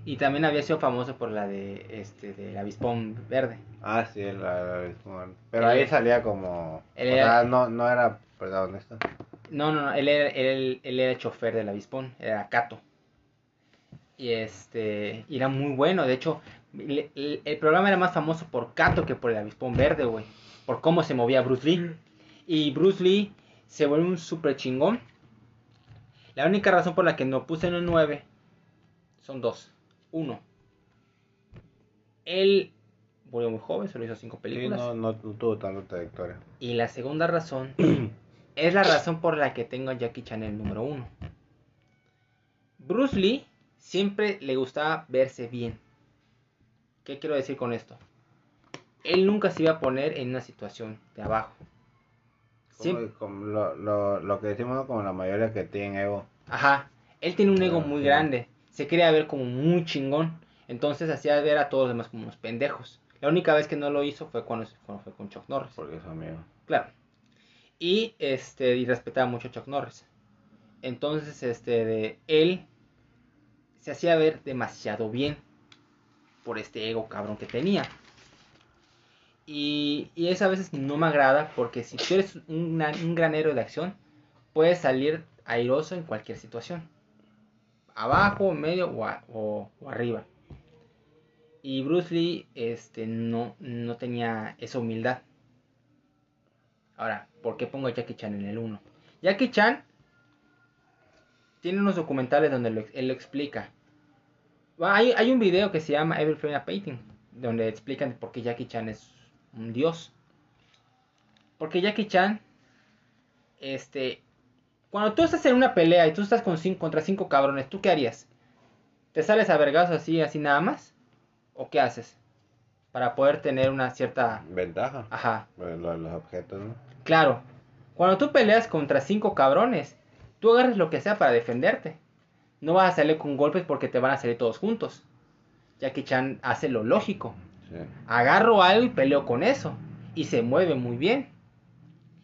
Y también había sido famoso por la de este del avispón verde. Ah, sí, el, el- Pero Él- ahí salía como. él o era- sea, no, no era protagonista. No, no, no, él era, él, él era el chofer del avispón, era Cato. Y este, y era muy bueno, de hecho, el, el programa era más famoso por Cato que por el avispón verde, güey. Por cómo se movía Bruce Lee. Y Bruce Lee se vuelve un super chingón. La única razón por la que no puse en un 9 son dos. Uno, él murió muy joven, solo hizo cinco Sí, películas. no, no, no tuvo tanta trayectoria. Y la segunda razón es la razón por la que tengo a Jackie Chan el número uno. Bruce Lee siempre le gustaba verse bien. ¿Qué quiero decir con esto? Él nunca se iba a poner en una situación de abajo. Como, como lo, lo, lo que decimos como la mayoría que tienen ego. Ajá. Él tiene un ego muy sí. grande. Se quería ver como muy chingón. Entonces hacía ver a todos los demás como unos pendejos. La única vez que no lo hizo fue cuando, cuando fue con Chuck Norris. Porque es amigo. Claro. Y este y respetaba mucho a Chuck Norris. Entonces, este de él se hacía ver demasiado bien por este ego cabrón que tenía. Y, y eso a veces no me agrada porque si tú eres un, un gran héroe de acción, puedes salir airoso en cualquier situación. Abajo, medio o, arriba. Y Bruce Lee este, no, no tenía esa humildad. Ahora, ¿por qué pongo a Jackie Chan en el 1? Jackie Chan tiene unos documentales donde él lo explica. Hay, hay un video que se llama Every Frame a Painting, donde explican por qué Jackie Chan es un dios. Porque Jackie Chan, este, cuando tú estás en una pelea y tú estás con cinco, contra cinco cabrones, ¿tú qué harías? ¿Te sales a vergazos así, así nada más? ¿O qué haces? Para poder tener una cierta... Ventaja. Ajá, los objetos, ¿no? Claro, cuando tú peleas contra cinco cabrones, tú agarras lo que sea para defenderte. No vas a salir con golpes porque te van a salir todos juntos. Jackie Chan hace lo lógico. Sí. Agarro algo y peleo con eso. Y se mueve muy bien.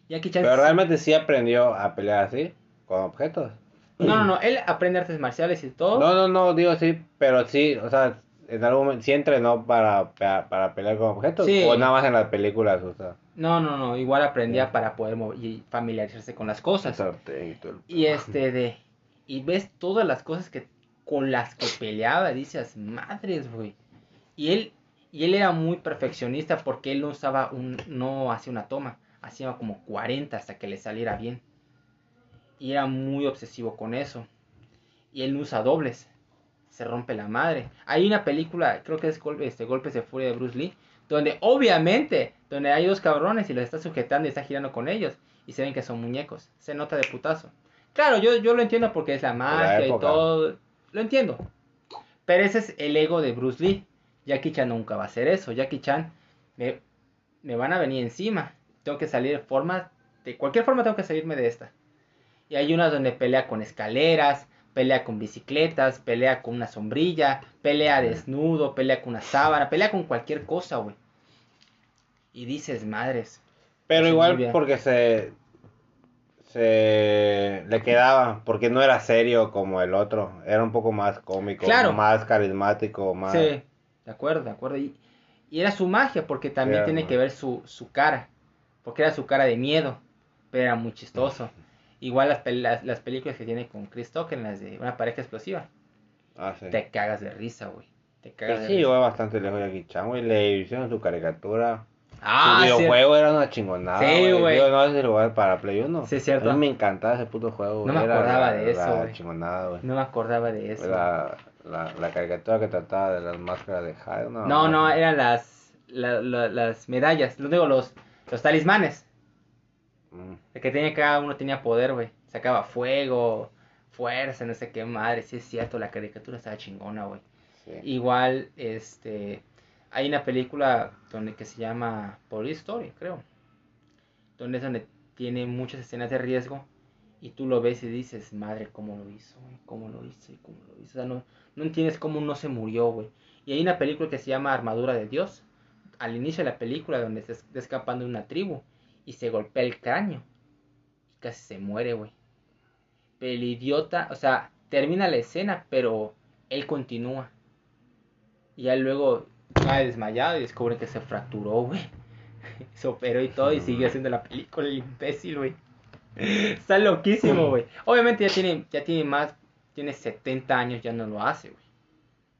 Jackie Chan... Pero realmente sí aprendió a pelear así, con objetos. No, no, no, él aprende artes marciales y todo. No, no, no, digo sí, pero sí, o sea, en algún momento sí entrenó para, para, para pelear con objetos. Sí. O nada más en las películas, o sea. No, no, no, igual aprendía Sí. para poder mover y familiarizarse con las cosas. sartén y todo el- Y este de... Y ves todas las cosas que con las que peleaba, dices, madres, güey. Y él, y él era muy perfeccionista porque él no usaba un, no hacía una toma, hacía como 40 hasta que le saliera bien. Y era muy obsesivo con eso. Y él no usa dobles. Se rompe la madre. Hay una película, creo que es este, Golpes de Furia de Bruce Lee, donde obviamente, donde hay dos cabrones y los está sujetando y está girando con ellos. Y se ven que son muñecos. Se nota de putazo. Claro, yo, yo lo entiendo porque es la magia y todo. Lo entiendo. Pero ese es el ego de Bruce Lee. Jackie Chan nunca va a hacer eso. Jackie Chan me, me van a venir encima. Tengo que salir de forma. De cualquier forma tengo que salirme de esta. Y hay unas donde pelea con escaleras, pelea con bicicletas, pelea con una sombrilla, pelea desnudo, pelea con una sábana, pelea con cualquier cosa, güey. Y dices, madres. Pero muy igual porque se se le quedaba, porque no era serio como el otro, era un poco más cómico, Claro. más carismático, más Sí, de acuerdo, de acuerdo. Y, y era su magia, porque también Era tiene que ver su, su cara. Porque era su cara de miedo, pero era muy chistoso. Igual las, pel- las, las películas que tiene con Chris Tucker, las de una pareja explosiva. Ah, sí. Te cagas de risa, güey. Te Pero cagas sí de llegó risa. bastante lejos Jackie Chan, güey, le hicieron su caricatura. Ah, sí. videojuego era una chingonada. Sí, güey. No es el lugar para Play 1. Sí, es cierto. A mí me encantaba ese puto juego. No me Era acordaba de eso, la chingonada, güey. No me acordaba de eso. La, la, la caricatura que trataba de las máscaras de Hyde. No, No, no, eran las, la- la- las medallas, lo digo, los, los talismanes. Mm, El que tenía cada uno tenía poder, güey. Sacaba fuego, fuerza, no sé qué madre. Sí es cierto, la caricatura estaba chingona, güey. sí. Igual, este, hay una película donde que se llama Police Story, creo. Donde es donde tiene muchas escenas de riesgo y tú lo ves y dices, madre, ¿cómo lo hizo? güey? ¿Cómo lo hizo? ¿Cómo lo hizo? O sea, no, no entiendes cómo no se murió, güey. Y hay una película que se llama Armadura de Dios. Al inicio de la película, donde se está escapando de una tribu y se golpea el cráneo y casi se muere, güey. Pero el idiota, o sea, termina la escena, pero él continúa. Y ya luego cae desmayado y descubre que se fracturó, güey. Se operó y todo y sigue haciendo la película el imbécil, güey. Está loquísimo, güey. Obviamente ya tiene, ya tiene más, tiene 70 años, ya no lo hace, güey.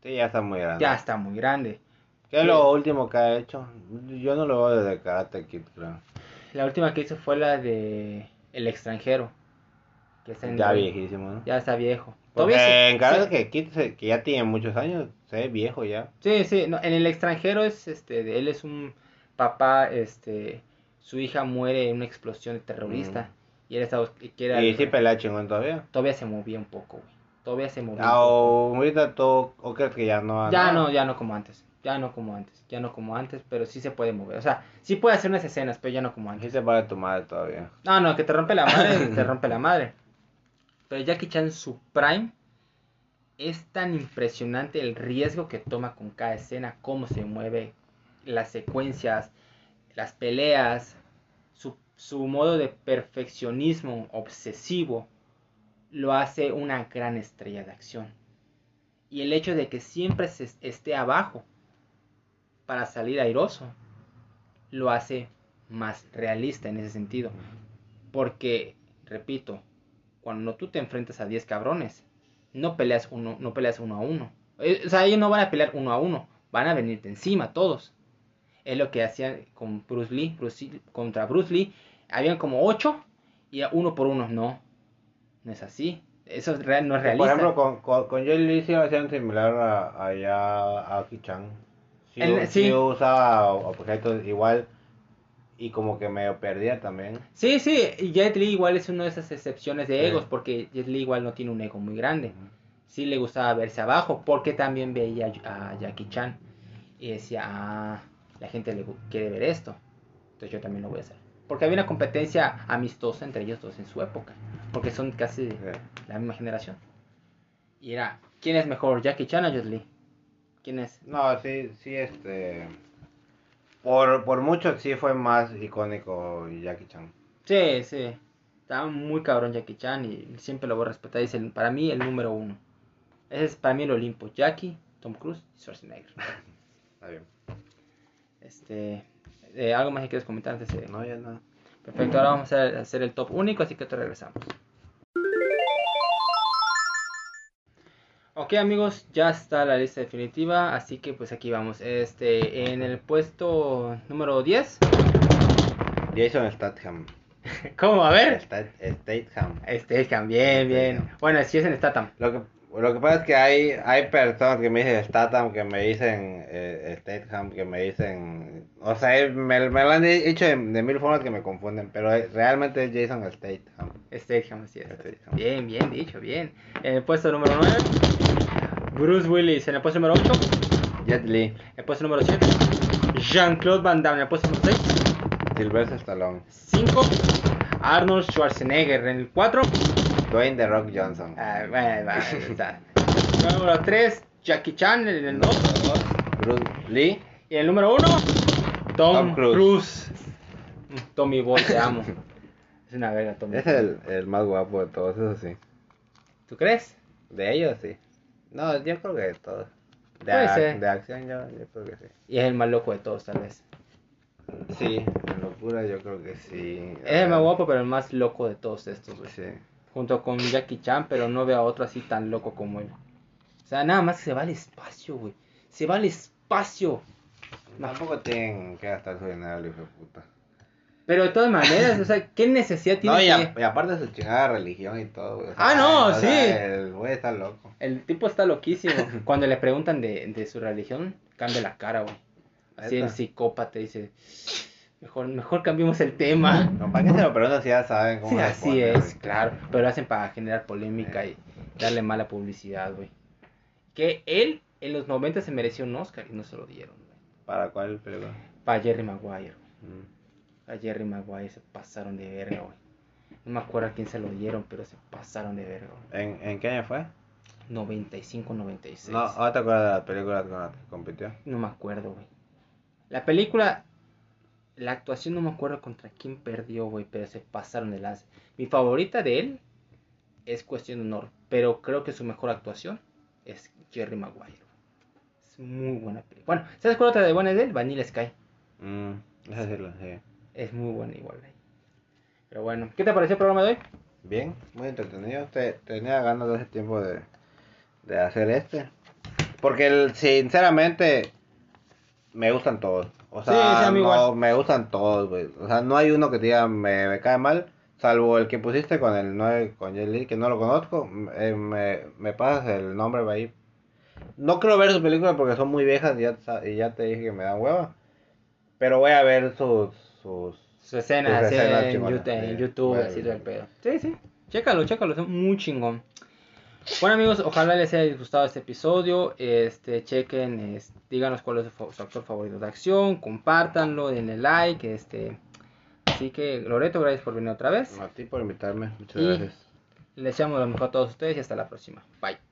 Sí, ya está muy grande. Ya está muy grande. ¿Qué es lo último que ha hecho? Yo no lo veo desde Karate Kid, creo. La última que hizo fue la de El extranjero. Que en- Ya viejísimo, ¿no? Ya está viejo. Porque en Karate sí- se- que ya tiene muchos años, se ve viejo ya. Sí, sí, no, en el extranjero es este, él es un papá, este, su hija muere en una explosión de terrorista y él estaba y quiere Y sí pelea chingón todavía. todavía se movía un poco, güey. Todavía se movía. Ah, un poco. o ahorita tú, o crees que ya no Ya no, ya no como antes. Ya no como antes. Ya no como antes, pero sí se puede mover. O sea, sí puede hacer unas escenas, pero ya no como antes. Sí se paga tu madre todavía. No, no, que te rompe la madre, te rompe la madre. Pero Jackie Chan su prime es tan impresionante el riesgo que toma con cada escena, cómo se mueve, las secuencias, las peleas, su, su modo de perfeccionismo obsesivo lo hace una gran estrella de acción. Y el hecho de que siempre se esté abajo para salir airoso lo hace más realista en ese sentido. Porque, repito, cuando tú te enfrentas a 10 cabrones, no peleas uno, no peleas uno a uno. Eh, O sea, ellos no van a pelear uno a uno, van a venirte encima todos. Es lo que hacían con Bruce Lee, Bruce Lee- contra Bruce Lee. Habían como 8 y a uno por uno. No, no es así. Eso es real, no es realista. Por ejemplo, con, con, con sí lo hacían similar a, allá a Ki-Chan. Sí, El- sí sí. usaba objetos igual y como que medio perdía también. Sí, sí, y Jet Li igual es una de esas excepciones de Sí. egos, porque Jet Li igual no tiene un ego muy grande. Sí le gustaba verse abajo, porque también veía a Jackie Chan y decía, ah, la gente le quiere ver esto, entonces yo también lo voy a hacer. Porque había una competencia amistosa entre ellos dos en su época, porque son casi Sí. la misma generación. Y era, ¿quién es mejor, Jackie Chan o Jet Li? ¿Quién es? No, sí, sí, este... Por, por mucho sí fue más icónico Jackie Chan. Sí, sí. Estaba muy cabrón Jackie Chan y siempre lo voy a respetar. Es el, para mí el número uno. Ese es para mí el Olimpo. Jackie, Tom Cruise y Schwarzenegger. Está bien. Este, eh, ¿Algo más que quieres comentar antes de... No, ya no. Perfecto, ahora vamos a hacer el top único, así que te regresamos. Ok amigos, ya está la lista definitiva, así que pues aquí vamos. Este, en el puesto número 10. Jason Statham. ¿Cómo? A ver. Stat- Statham. Statham, bien, bien. Bueno, si es en Statham. Lo que, lo que pasa es que hay, hay personas que me dicen Statham, que me dicen eh, Statham, que me dicen... O sea, me, me lo han dicho de, de mil formas que me confunden, pero eh, realmente es Jason Statham. Statham, así es. Statham. Bien, bien dicho, bien. En el puesto número 9, Bruce Willis. En el puesto número 8, Jet Li, en el puesto número 7, Jean-Claude Van Damme. En el puesto número 6, Sylvester Stallone, 5, Arnold Schwarzenegger. En el 4, Dwayne The Rock Johnson. ah, bueno, va, está. número 3, Jackie Chan. En el 2, Bruce Lee, y en el número 1, Tom, Tom Cruise. Cruise. Tommy Boy, te amo. Es una verga, Tommy. es el, el más guapo de todos, eso sí. ¿Tú crees? De ellos sí. No, yo creo que de todos. De, Puede ac- ser. de acción yo, yo creo que sí. Y es el más loco de todos, tal vez. Sí, en locura yo creo que sí. Es el más guapo, pero el más loco de todos estos, güey. Sí. junto con Jackie Chan, pero no veo a otro así tan loco como él. O sea, nada más se va al espacio, güey. Se va al espacio. Tampoco tienen que gastar su dinero, hijo de puta. Pero de todas maneras, o sea, ¿qué necesidad tiene No, y, que- a- y aparte su chingada religión y todo, güey. O sea, Ah, no, o sea, sí. El güey está loco. El tipo está loquísimo. Cuando le preguntan de, de su religión, cambia la cara, güey. Así el psicópata dice, mejor, mejor cambiemos el tema. No, ¿para qué se lo preguntan si ya saben cómo Sí, así ponen, es, güey? claro. Pero lo hacen para generar polémica y darle mala publicidad, güey. Que él en los 90 se mereció un Oscar y no se lo dieron, güey. ¿Para cuál película? Para Jerry Maguire. Mm. A Jerry Maguire se pasaron de verga, güey. No me acuerdo a quién se lo dieron, pero se pasaron de verga, güey. ¿En, ¿En qué año fue? 95, 96. No, ¿ahora te acuerdas de la película con la que compitió? No me acuerdo, güey. La película, la actuación no me acuerdo contra quién perdió, güey, pero se pasaron de lance. Mi favorita de él es Cuestión de Honor, pero creo que su mejor actuación es Jerry Maguire. Es muy buena película. Bueno, ¿sabes cuál otra de buena es de él? Vanilla Sky. Mm, esa sí sí. Es muy buena igual. Pero bueno, ¿qué te pareció el programa de hoy? Bien, muy entretenido. Te, tenía ganas de hace tiempo de, de hacer este. Porque el- sinceramente me gustan todos. O Sí, sea, sí, mí no, igual. me gustan todos, güey. O sea, no hay uno que te diga me, me cae mal. Salvo el que pusiste con el 9, con Jet Li, que no lo conozco. eh, me, me pasas el nombre ahí. No quiero ver sus películas porque son muy viejas y ya, y ya te dije que me dan hueva. Pero voy a ver sus, sus Sus escenas en, YouTube, en. YouTube, Bueno, así todo el pedo. Sí, sí. Chécalo, chécalo, es muy chingón. Bueno amigos, ojalá les haya gustado este episodio. Este, chequen, es- díganos cuál es su, actor favorito de acción, compártanlo, denle like, este. Así que Loreto, gracias por venir otra vez. A ti por invitarme. Muchas Y- gracias. Les deseamos lo mejor a todos ustedes y hasta la próxima. Bye.